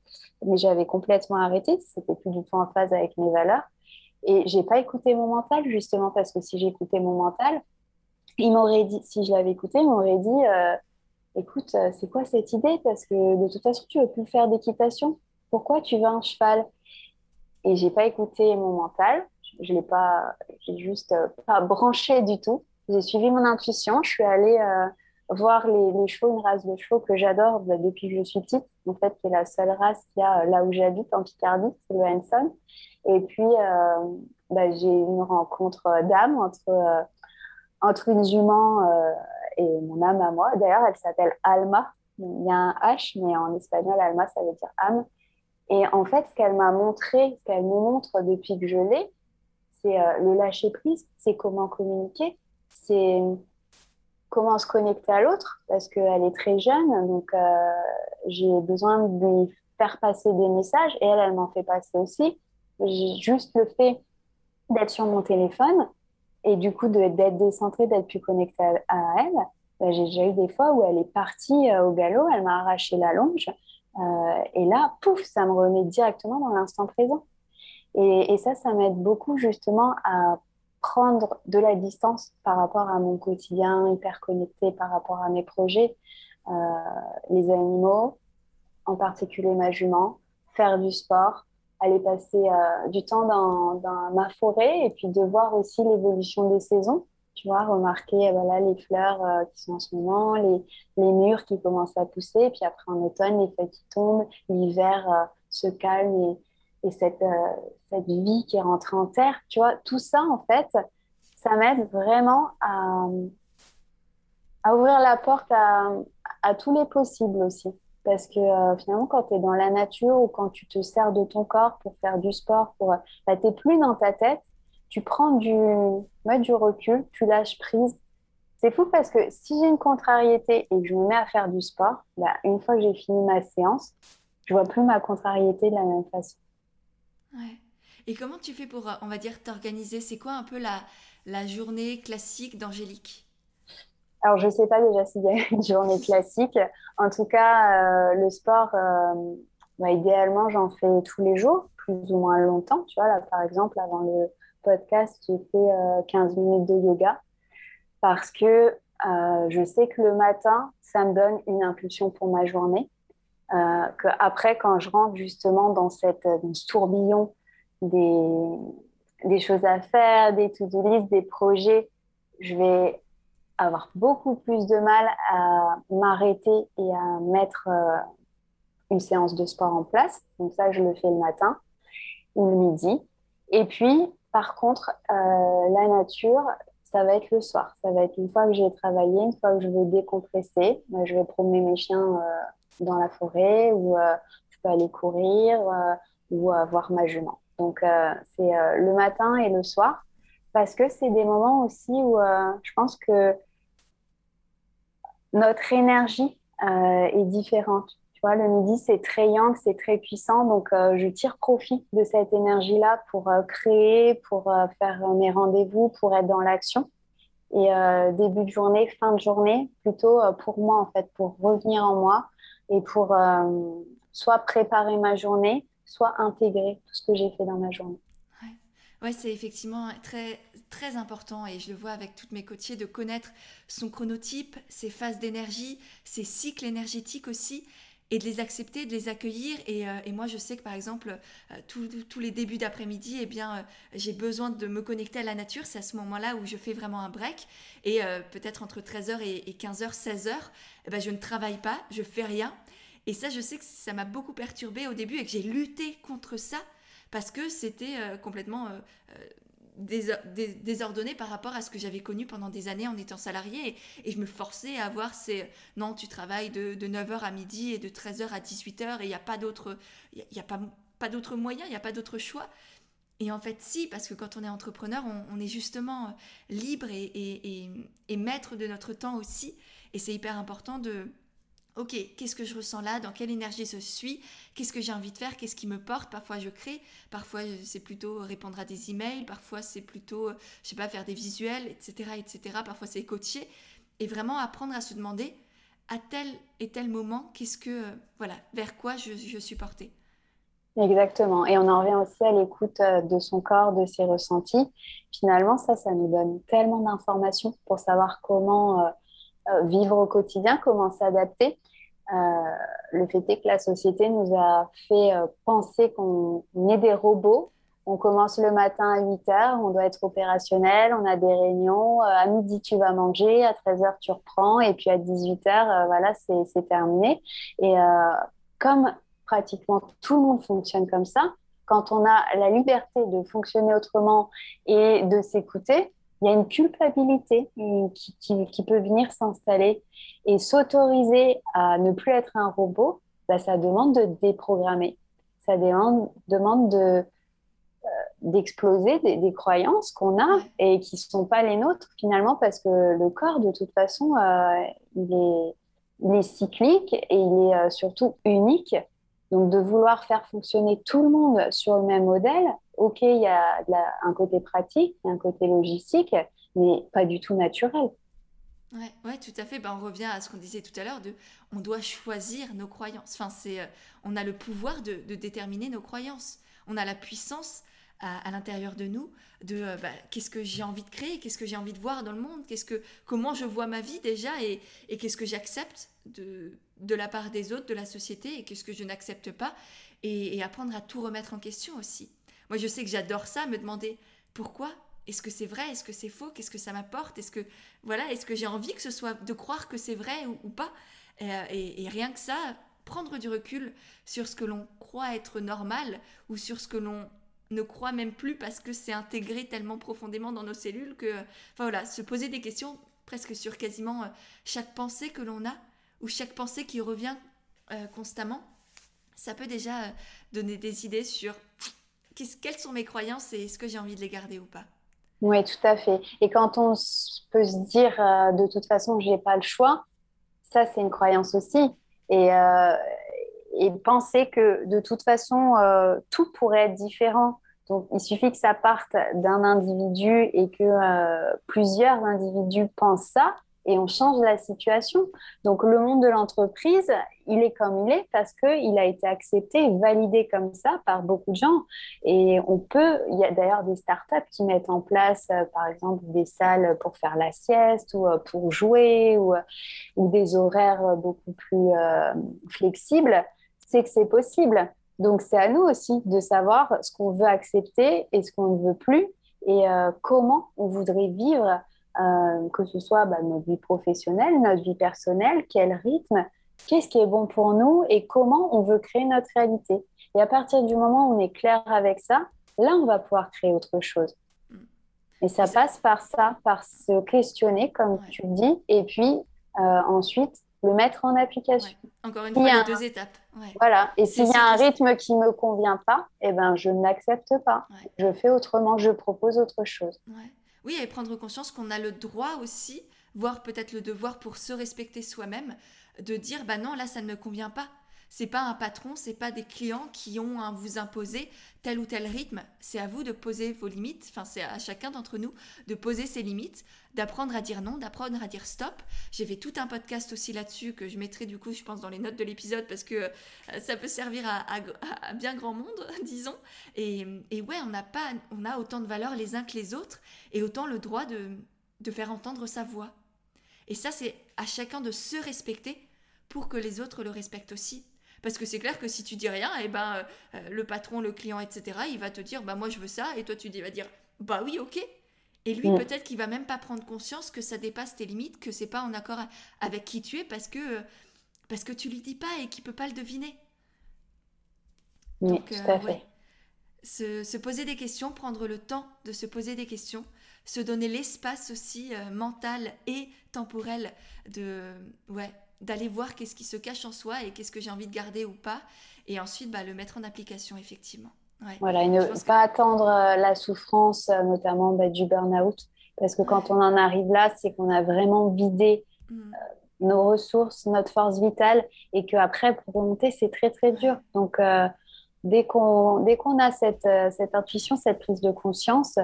mais j'avais complètement arrêté, c'était plus du tout en phase avec mes valeurs. Et j'ai pas écouté mon mental, justement, parce que si j'écoutais mon mental, il m'aurait dit, si je l'avais écouté, il m'aurait dit écoute, c'est quoi cette idée? Parce que de toute façon, tu veux plus faire d'équitation. Pourquoi tu veux un cheval? Et j'ai pas écouté mon mental. Je l'ai pas, j'ai juste euh, pas branché du tout. J'ai suivi mon intuition. Je suis allée euh, voir les, chevaux, une race de chevaux que j'adore bah, depuis que je suis petite. En fait, qui est la seule race qu'il y a euh, là où j'habite en Picardie, c'est le Hanson. Et puis, bah, j'ai eu une rencontre d'âme entre, entre une jument et mon âme à moi. D'ailleurs, elle s'appelle Alma. Il y a un H, mais en espagnol, Alma, ça veut dire âme. Et en fait, ce qu'elle m'a montré, ce qu'elle me montre depuis que je l'ai, c'est euh, le lâcher prise, c'est comment communiquer, c'est comment se connecter à l'autre, parce qu'elle est très jeune, donc euh, j'ai besoin de lui faire passer des messages, et elle, elle m'en fait passer aussi. Juste le fait d'être sur mon téléphone, et du coup d'être décentrée, d'être plus connectée à, elle, bah, j'ai déjà eu des fois où elle est partie euh, au galop, elle m'a arraché la longe, euh, et là, pouf, ça me remet directement dans l'instant présent. Et, ça, ça m'aide beaucoup justement à prendre de la distance par rapport à mon quotidien hyper connecté, par rapport à mes projets, euh, les animaux, en particulier ma jument, faire du sport, aller passer euh, du temps dans, ma forêt et puis de voir aussi l'évolution des saisons. Tu vois, remarquer voilà, les fleurs euh, qui sont en ce moment, les, les, murs qui commencent à pousser, puis après en automne, les feuilles qui tombent, l'hiver se calme et, et cette, euh, cette vie qui est rentrée en terre, tu vois, tout ça, en fait, ça m'aide vraiment à, ouvrir la porte à, tous les possibles aussi. Parce que finalement, quand tu es dans la nature ou quand tu te sers de ton corps pour faire du sport, pour, bah, tu n'es plus dans ta tête, tu prends du, du recul, tu lâches prise. C'est fou parce que si j'ai une contrariété et que je me mets à faire du sport, bah, une fois que j'ai fini ma séance, je vois plus ma contrariété de la même façon. Ouais. Et comment tu fais pour, on va dire, t'organiser? C'est quoi un peu la, la journée classique d'Angélique? Alors, je ne sais pas déjà s'il y a une journée classique. En tout cas, euh, le sport, euh, bah, idéalement, j'en fais tous les jours, plus ou moins longtemps. Tu vois, là, par exemple, avant le, podcast, j'ai fait 15 euh, minutes de yoga parce que euh, je sais que le matin, ça me donne une impulsion pour ma journée. Euh, que après, quand je rentre justement dans, cette, ce tourbillon des, choses à faire, des to-do list, des projets, je vais avoir beaucoup plus de mal à m'arrêter et à mettre une séance de sport en place. Donc ça, je le fais le matin ou le midi. Et puis, par contre, euh, la nature, ça va être le soir. Ça va être une fois que j'ai travaillé, une fois que je veux décompresser, bah, je vais promener mes chiens euh, dans la forêt ou euh, je peux aller courir ou voir ma jument. Donc, c'est le matin et le soir. parce que c'est des moments aussi où je pense que notre énergie est différente le midi, c'est très yang, c'est très puissant. Donc, euh, je tire profit de cette énergie-là pour euh, créer, pour euh, faire mes rendez-vous, pour être dans l'action. Et début de journée, fin de journée, plutôt pour moi, en fait, pour revenir en moi et pour soit préparer ma journée, soit intégrer tout ce que j'ai fait dans ma journée. Ouais, c'est effectivement très, très important et je le vois avec toutes mes côtiers de connaître son chronotype, ses phases d'énergie, ses cycles énergétiques aussi et de les accepter, de les accueillir. Et, euh, et moi, je sais que par exemple, euh, tous les débuts d'après-midi, eh bien, euh, j'ai besoin de me connecter à la nature. C'est à ce moment-là où je fais vraiment un break. Et peut-être entre 13h et, 15h, 16h, eh ben, je ne travaille pas, je fais rien. Et ça, je sais que ça m'a beaucoup perturbée au début et que j'ai lutté contre ça parce que c'était complètement désordonnée par rapport à ce que j'avais connu pendant des années en étant salarié. Et, je me forçais à avoir ces... Non, tu travailles de, 9h à midi et de 13h à 18h et il n'y a pas d'autre il y a pas, pas d'autre moyen, il n'y a pas d'autre choix. Et en fait, si, parce que quand on est entrepreneur, on, est justement libre et, et, maître de notre temps aussi. Et c'est hyper important de, Ok, qu'est-ce que je ressens là? Dans quelle énergie je suis? Qu'est-ce que j'ai envie de faire? Qu'est-ce qui me porte? Parfois je crée, parfois c'est plutôt répondre à des emails, parfois c'est plutôt, je sais pas, faire des visuels, etc., etc. Parfois c'est coacher et vraiment apprendre à se demander à tel et tel moment, qu'est-ce que, voilà, vers quoi je, je suis portée. Exactement. Et on en revient aussi à l'écoute euh, de son corps, de ses ressentis. Finalement, ça, ça nous donne tellement d'informations pour savoir comment euh, euh, vivre au quotidien, comment s'adapter. Euh, le fait est que la société nous a fait euh, penser qu'on est des robots. On commence le matin à 8 heures, on doit être opérationnel, on a des réunions. à midi, tu vas manger, à 13 heures, tu reprends, et puis à 18 heures, voilà, c'est terminé. Et comme pratiquement tout le monde fonctionne comme ça, quand on a la liberté de fonctionner autrement et de s'écouter, il y a une culpabilité qui, peut venir s'installer et s'autoriser à ne plus être un robot, bah, ça demande de déprogrammer. Ça demande, de, euh, d'exploser des, croyances qu'on a et qui ne sont pas les nôtres finalement parce que le corps, de toute façon, euh, il, est, il, est, cyclique et il est euh, surtout unique. Donc de vouloir faire fonctionner tout le monde sur le même modèle, ok, il y a un côté pratique, un côté logistique, mais pas du tout naturel. Ouais, ouais, tout à fait. Ben, on revient à ce qu'on disait tout à l'heure de, on doit choisir nos croyances. Enfin, c'est, euh, on a le pouvoir de, déterminer nos croyances. On a la puissance à, l'intérieur de nous de euh, bah, qu'est-ce que j'ai envie de créer, qu'est-ce que j'ai envie de voir dans le monde, qu'est-ce que, comment je vois ma vie déjà et, et qu'est-ce que j'accepte de, de la part des autres, de la société et qu'est-ce que je n'accepte pas et apprendre à tout remettre en question aussi. Moi, je sais que j'adore ça, me demander pourquoi? Est-ce que c'est vrai? Est-ce que c'est faux? Qu'est-ce que ça m'apporte? Est-ce que voilà, est-ce que j'ai envie que ce soit de croire que c'est vrai ou, pas? Euh, et, rien que ça, prendre du recul sur ce que l'on croit être normal ou sur ce que l'on ne croit même plus parce que c'est intégré tellement profondément dans nos cellules que, voilà, se poser des questions presque sur quasiment euh, chaque pensée que l'on a ou chaque pensée qui revient euh, constamment, ça peut déjà donner des idées sur quelles sont mes croyances et est-ce que j'ai envie de les garder ou pas? Oui, tout à fait. Et quand on peut se dire euh, de toute façon, je n'ai pas le choix, ça, c'est une croyance aussi. Et, euh, penser que de toute façon, euh, tout pourrait être différent. Donc, il suffit que ça parte d'un individu et que plusieurs individus pensent ça et on change la situation. Donc le monde de l'entreprise, il est comme il est parce qu'il a été accepté validé comme ça par beaucoup de gens. Et on peut, il y a d'ailleurs des startups qui mettent en place, euh, par exemple, des salles pour faire la sieste ou euh, pour jouer ou, euh, ou des horaires beaucoup plus flexibles. C'est que c'est possible. Donc c'est à nous aussi de savoir ce qu'on veut accepter et ce qu'on ne veut plus et comment on voudrait vivre euh, que ce soit bah, notre vie professionnelle, notre vie personnelle, quel rythme, qu'est-ce qui est bon pour nous et comment on veut créer notre réalité. Et à partir du moment où on est clair avec ça, là, on va pouvoir créer autre chose. Et ça passe par ça, par se questionner, comme tu le dis, et puis euh, ensuite le mettre en application. Encore une fois, deux étapes. Voilà. Et s'il y a un rythme qui ne me convient pas, eh ben, je n'accepte pas. Je fais autrement, je propose autre chose. Oui, et prendre conscience qu'on a le droit aussi, voire peut-être le devoir pour se respecter soi-même, de dire bah non, là ça ne me convient pas. C'est pas un patron, c'est pas des clients qui ont à vous imposer tel ou tel rythme. C'est à vous de poser vos limites. Enfin, c'est à chacun d'entre nous de poser ses limites, d'apprendre à dire non, d'apprendre à dire stop. J'ai fait tout un podcast aussi là-dessus que je mettrai du coup, je pense, dans les notes de l'épisode parce que euh, ça peut servir à, bien grand monde, *laughs* disons. Et, ouais, on n'a pas, on a autant de valeur les uns que les autres et autant le droit de, de faire entendre sa voix. Et ça, c'est à chacun de se respecter pour que les autres le respectent aussi. Parce que c'est clair que si tu dis rien, et eh ben, euh, euh, le patron, le client, etc., il va te dire, bah moi je veux ça, et toi tu vas dire, bah oui, ok. Et lui, peut-être qu'il va même pas prendre conscience que ça dépasse tes limites, que c'est pas en accord avec qui tu es, parce que, parce que tu lui dis pas et qu'il peut pas le deviner. Oui, tout à euh, fait. Se, se, poser des questions, prendre le temps de se poser des questions, se donner l'espace aussi mental et temporel de, ouais, d'aller voir qu'est-ce qui se cache en soi et qu'est-ce que j'ai envie de garder ou pas, et ensuite bah, le mettre en application effectivement. Voilà, et ne pas attendre euh, la souffrance, euh, notamment bah, du burn-out, parce que quand on en arrive là, c'est qu'on a vraiment vidé mm. euh, nos ressources, notre force vitale, et qu'après, pour remonter, c'est très très dur. Donc, dès qu'on a cette, cette intuition, cette prise de conscience,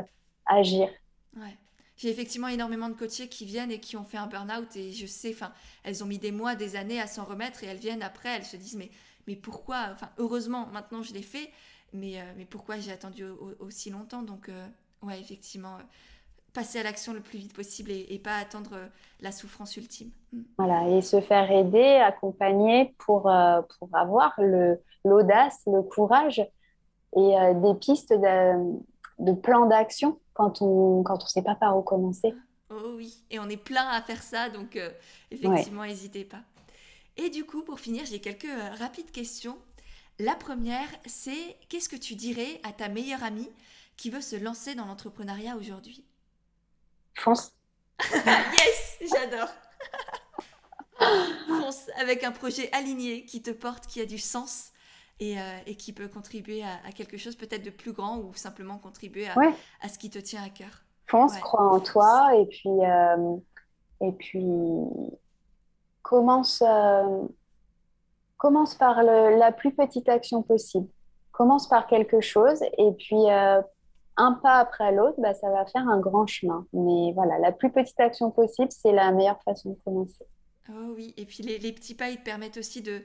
agir. Ouais. J'ai effectivement énormément de coachés qui viennent et qui ont fait un burn-out et je sais, enfin, elles ont mis des mois, des années à s'en remettre et elles viennent après, elles se disent mais, mais pourquoi, enfin, heureusement, maintenant je l'ai fait, mais, euh, mais pourquoi j'ai attendu aussi longtemps? Donc, euh, ouais, effectivement, euh, passer à l'action le plus vite possible et, pas attendre la souffrance ultime. Mm. Voilà, et se faire aider, accompagner pour, pour avoir l'audace, le, courage et des pistes de, de plans d'action quand on quand on sait pas par où commencer. Oh oui, et on est plein à faire ça, donc euh, effectivement, n'hésitez pas. Et du coup, pour finir, j'ai quelques euh, rapides questions. La première, c'est qu'est-ce que tu dirais à ta meilleure amie qui veut se lancer dans l'entrepreneuriat aujourd'hui? Fonce. *laughs* yes, j'adore. *laughs* Fonce avec un projet aligné qui te porte, qui a du sens euh, et, qui peut contribuer à, quelque chose peut-être de plus grand ou simplement contribuer à, à, ce qui te tient à cœur. Fonce, crois en toi et puis, euh, et puis commence, euh, commence par la plus petite action possible. Commence par quelque chose et puis un pas après l'autre, bah, ça va faire un grand chemin. Mais voilà, la plus petite action possible, c'est la meilleure façon de commencer. Oh oui, et puis les, les petits pas, ils te permettent aussi de,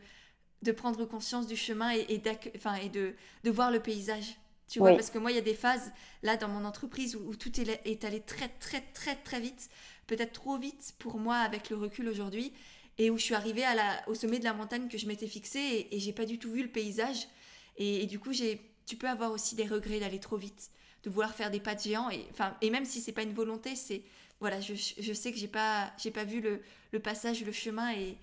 de prendre conscience du chemin et, et, enfin, et de, de, voir le paysage. Tu vois, parce que moi, il y a des phases, là, dans mon entreprise, où, tout est, est, allé très, très, très, très vite, peut-être trop vite pour moi avec le recul aujourd'hui, et où je suis arrivée à la, au sommet de la montagne que je m'étais fixée, et, et j'ai pas du tout vu le paysage. Et, du coup, j'ai, tu peux avoir aussi des regrets d'aller trop vite, de vouloir faire des pas de géant, et, enfin, et même si c'est pas une volonté, c'est, voilà, je, je sais que j'ai pas, j'ai pas vu le, le passage, le chemin, et,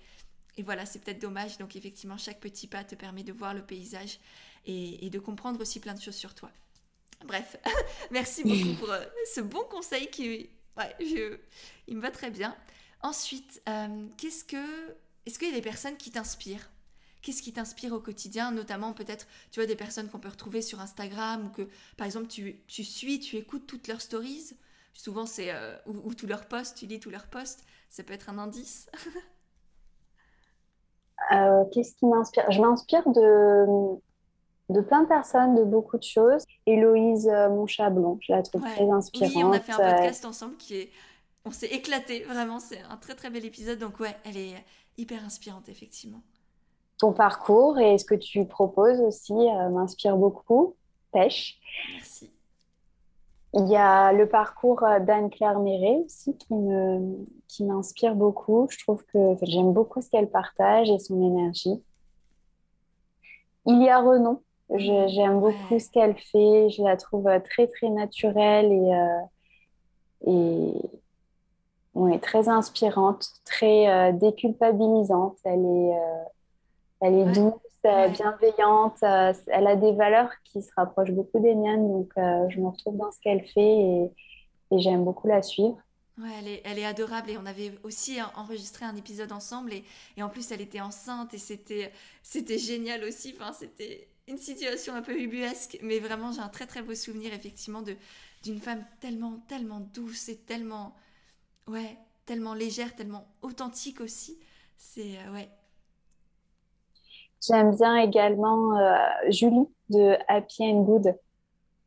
et voilà, c'est peut-être dommage. Donc effectivement, chaque petit pas te permet de voir le paysage et, de comprendre aussi plein de choses sur toi. Bref, *laughs* merci beaucoup pour euh, ce bon conseil qui, ouais, je, il me va très bien. Ensuite, euh, qu'est-ce que, est-ce qu'il y a des personnes qui t'inspirent? Qu'est-ce qui t'inspire au quotidien, notamment peut-être, tu vois, des personnes qu'on peut retrouver sur Instagram ou que, par exemple, tu, tu suis, tu écoutes toutes leurs stories. Souvent, c'est euh, ou, tous leurs posts, tu lis tous leurs posts. Ça peut être un indice. *laughs* Euh, qu'est-ce qui m'inspire? Je m'inspire de, de plein de personnes, de beaucoup de choses. Héloïse euh, Monchablon, je la trouve très inspirante. Oui, on a fait un podcast ensemble qui est... On s'est éclaté, vraiment, c'est un très très bel épisode. Donc ouais, elle est hyper inspirante, effectivement. Ton parcours et ce que tu proposes aussi euh, m'inspire beaucoup. Pêche. Merci. Il y a le parcours euh, d'Anne-Claire Méret aussi qui me qui m'inspire beaucoup. Je trouve que j'aime beaucoup ce qu'elle partage et son énergie. Il y a Renon. J'aime beaucoup ce qu'elle fait. Je la trouve euh, très très naturelle et euh, et très inspirante, très déculpabilisante. Elle est elle est douce bienveillante. Euh, elle a des valeurs qui se rapprochent beaucoup des miennes. Donc, euh, je me retrouve dans ce qu'elle fait et, j'aime beaucoup la suivre. Ouais, elle est, elle est, adorable et on avait aussi enregistré un épisode ensemble et, et en plus elle était enceinte et c'était, c'était génial aussi. Enfin, c'était une situation un peu ubuesque, mais vraiment j'ai un très très beau souvenir effectivement de, d'une femme tellement, tellement douce et tellement, ouais, tellement légère, tellement authentique aussi. C'est, euh, ouais. J'aime bien également euh, Julie de Happy and Good.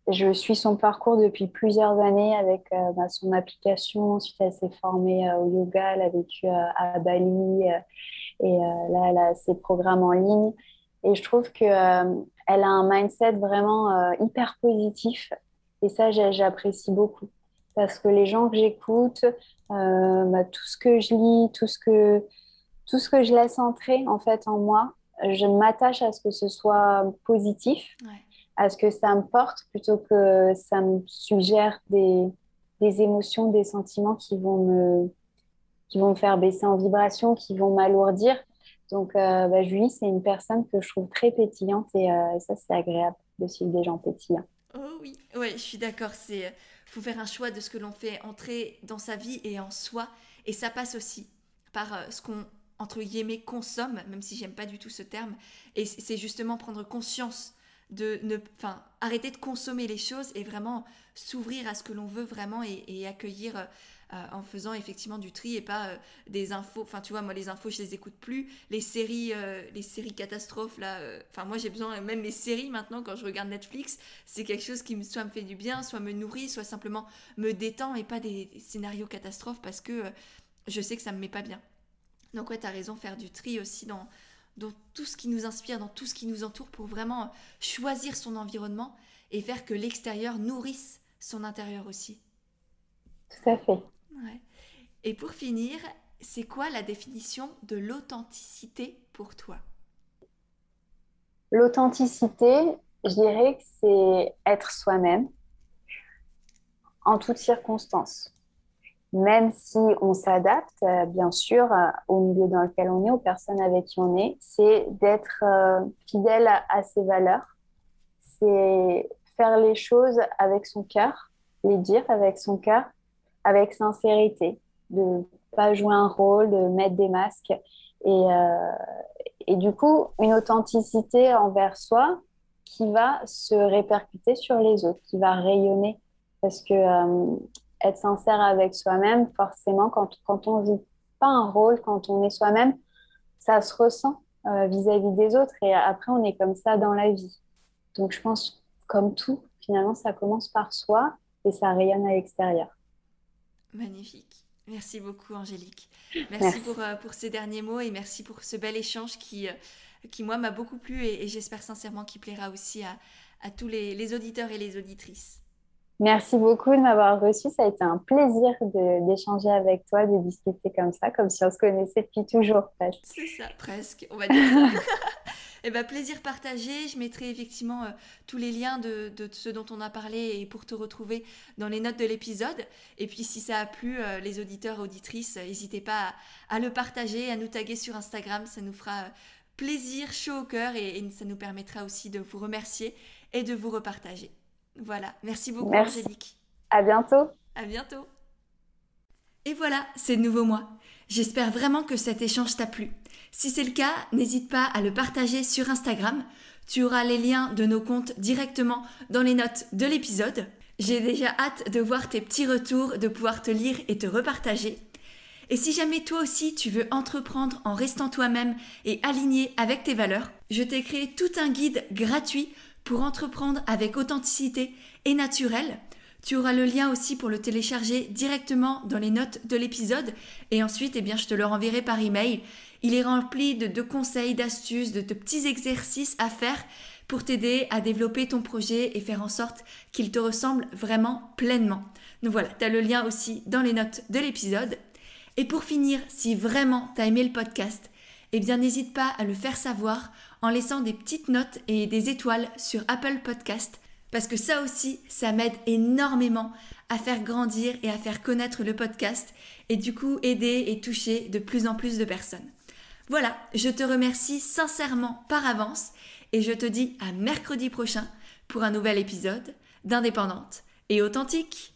Je suis son parcours depuis plusieurs années avec euh, bah, son application. Ensuite, elle s'est formée au yoga, elle a vécu à Bali et là, elle a ses programmes en ligne. Et je trouve qu'elle a un mindset vraiment hyper positif et ça, j'apprécie beaucoup. Parce que les gens que j'écoute, euh, bah, tout ce que je lis, tout ce que, tout ce que je laisse entrer en fait en moi, je m'attache à ce que ce soit positif, à ce que ça me porte plutôt que ça me suggère des, des émotions, des sentiments qui vont me, qui vont me faire baisser en vibration, qui vont m'alourdir. Donc, euh, bah, Julie, c'est une personne que je trouve très pétillante et euh, ça, c'est agréable de suivre des gens pétillants. Oh oui, ouais, je suis d'accord. C'est euh, faut faire un choix de ce que l'on fait entrer dans sa vie et en soi, et ça passe aussi par euh, ce qu'on entre guillemets consomme, même si j'aime pas du tout ce terme. Et c'est justement prendre conscience de ne, enfin, arrêter de consommer les choses et vraiment s'ouvrir à ce que l'on veut vraiment et, accueillir euh, en faisant effectivement du tri et pas euh, des infos. Enfin, tu vois, moi, les infos, je les écoute plus. Les séries, euh, les séries catastrophes, là. Enfin, moi, j'ai besoin, même les séries maintenant, quand je regarde Netflix, c'est quelque chose qui me, soit me fait du bien, soit me nourrit, soit simplement me détend et pas des, scénarios catastrophes parce que je sais que ça me met pas bien. Donc, ouais, as raison, faire du tri aussi dans, dans tout ce qui nous inspire, dans tout ce qui nous entoure pour vraiment choisir son environnement et faire que l'extérieur nourrisse son intérieur aussi. Tout à fait. Et pour finir, c'est quoi la définition de l'authenticité pour toi? L'authenticité, je dirais que c'est être soi-même en toutes circonstances. Même si on s'adapte, euh, bien sûr, euh, au milieu dans lequel on est, aux personnes avec qui on est, c'est d'être euh, fidèle à ses valeurs. C'est faire les choses avec son cœur, les dire avec son cœur avec sincérité, de pas jouer un rôle, de mettre des masques. Et, du coup, une authenticité envers soi qui va se répercuter sur les autres, qui va rayonner. Parce que être sincère avec soi-même, forcément, quand, quand on joue pas un rôle, quand on est soi-même, ça se ressent euh, vis-à-vis des autres. Et après, on est comme ça dans la vie. Donc, je pense, comme tout, finalement, ça commence par soi et ça rayonne à l'extérieur. Magnifique. Merci beaucoup, Angélique. Merci, Pour, euh, pour, ces derniers mots et merci pour ce bel échange qui, euh, qui moi, m'a beaucoup plu et, j'espère sincèrement qu'il plaira aussi à, à tous les, les, auditeurs et les auditrices. Merci beaucoup de m'avoir reçu. Ça a été un plaisir d'échanger avec toi, de discuter comme ça, comme si on se connaissait depuis toujours. C'est ça, presque. On va dire ça. *laughs* Eh ben, plaisir partagé. Je mettrai effectivement euh, tous les liens de, ce dont on a parlé et pour te retrouver dans les notes de l'épisode. Et puis si ça a plu, euh, les auditeurs auditrices, euh, n'hésitez pas à, le partager, à nous taguer sur Instagram. Ça nous fera plaisir, chaud au cœur et, ça nous permettra aussi de vous remercier et de vous repartager. Voilà. Merci beaucoup, Angélique. À bientôt. À bientôt. Et voilà, c'est nouveau moi. J'espère vraiment que cet échange t'a plu. Si c'est le cas, n'hésite pas à le partager sur Instagram. Tu auras les liens de nos comptes directement dans les notes de l'épisode. J'ai déjà hâte de voir tes petits retours, de pouvoir te lire et te repartager. Et si jamais toi aussi tu veux entreprendre en restant toi-même et aligné avec tes valeurs, je t'ai créé tout un guide gratuit pour entreprendre avec authenticité et naturel. Tu auras le lien aussi pour le télécharger directement dans les notes de l'épisode et ensuite eh bien je te le renverrai par email il est rempli de, conseils, d'astuces, de, de petits exercices à faire pour t'aider à développer ton projet et faire en sorte qu'il te ressemble vraiment pleinement. Donc voilà, tu as le lien aussi dans les notes de l'épisode. Et pour finir, si vraiment tu as aimé le podcast, eh bien n'hésite pas à le faire savoir en laissant des petites notes et des étoiles sur Apple Podcast parce que ça aussi, ça m'aide énormément à faire grandir et à faire connaître le podcast et du coup aider et toucher de plus en plus de personnes. Voilà, je te remercie sincèrement par avance et je te dis à mercredi prochain pour un nouvel épisode d'Indépendante et authentique.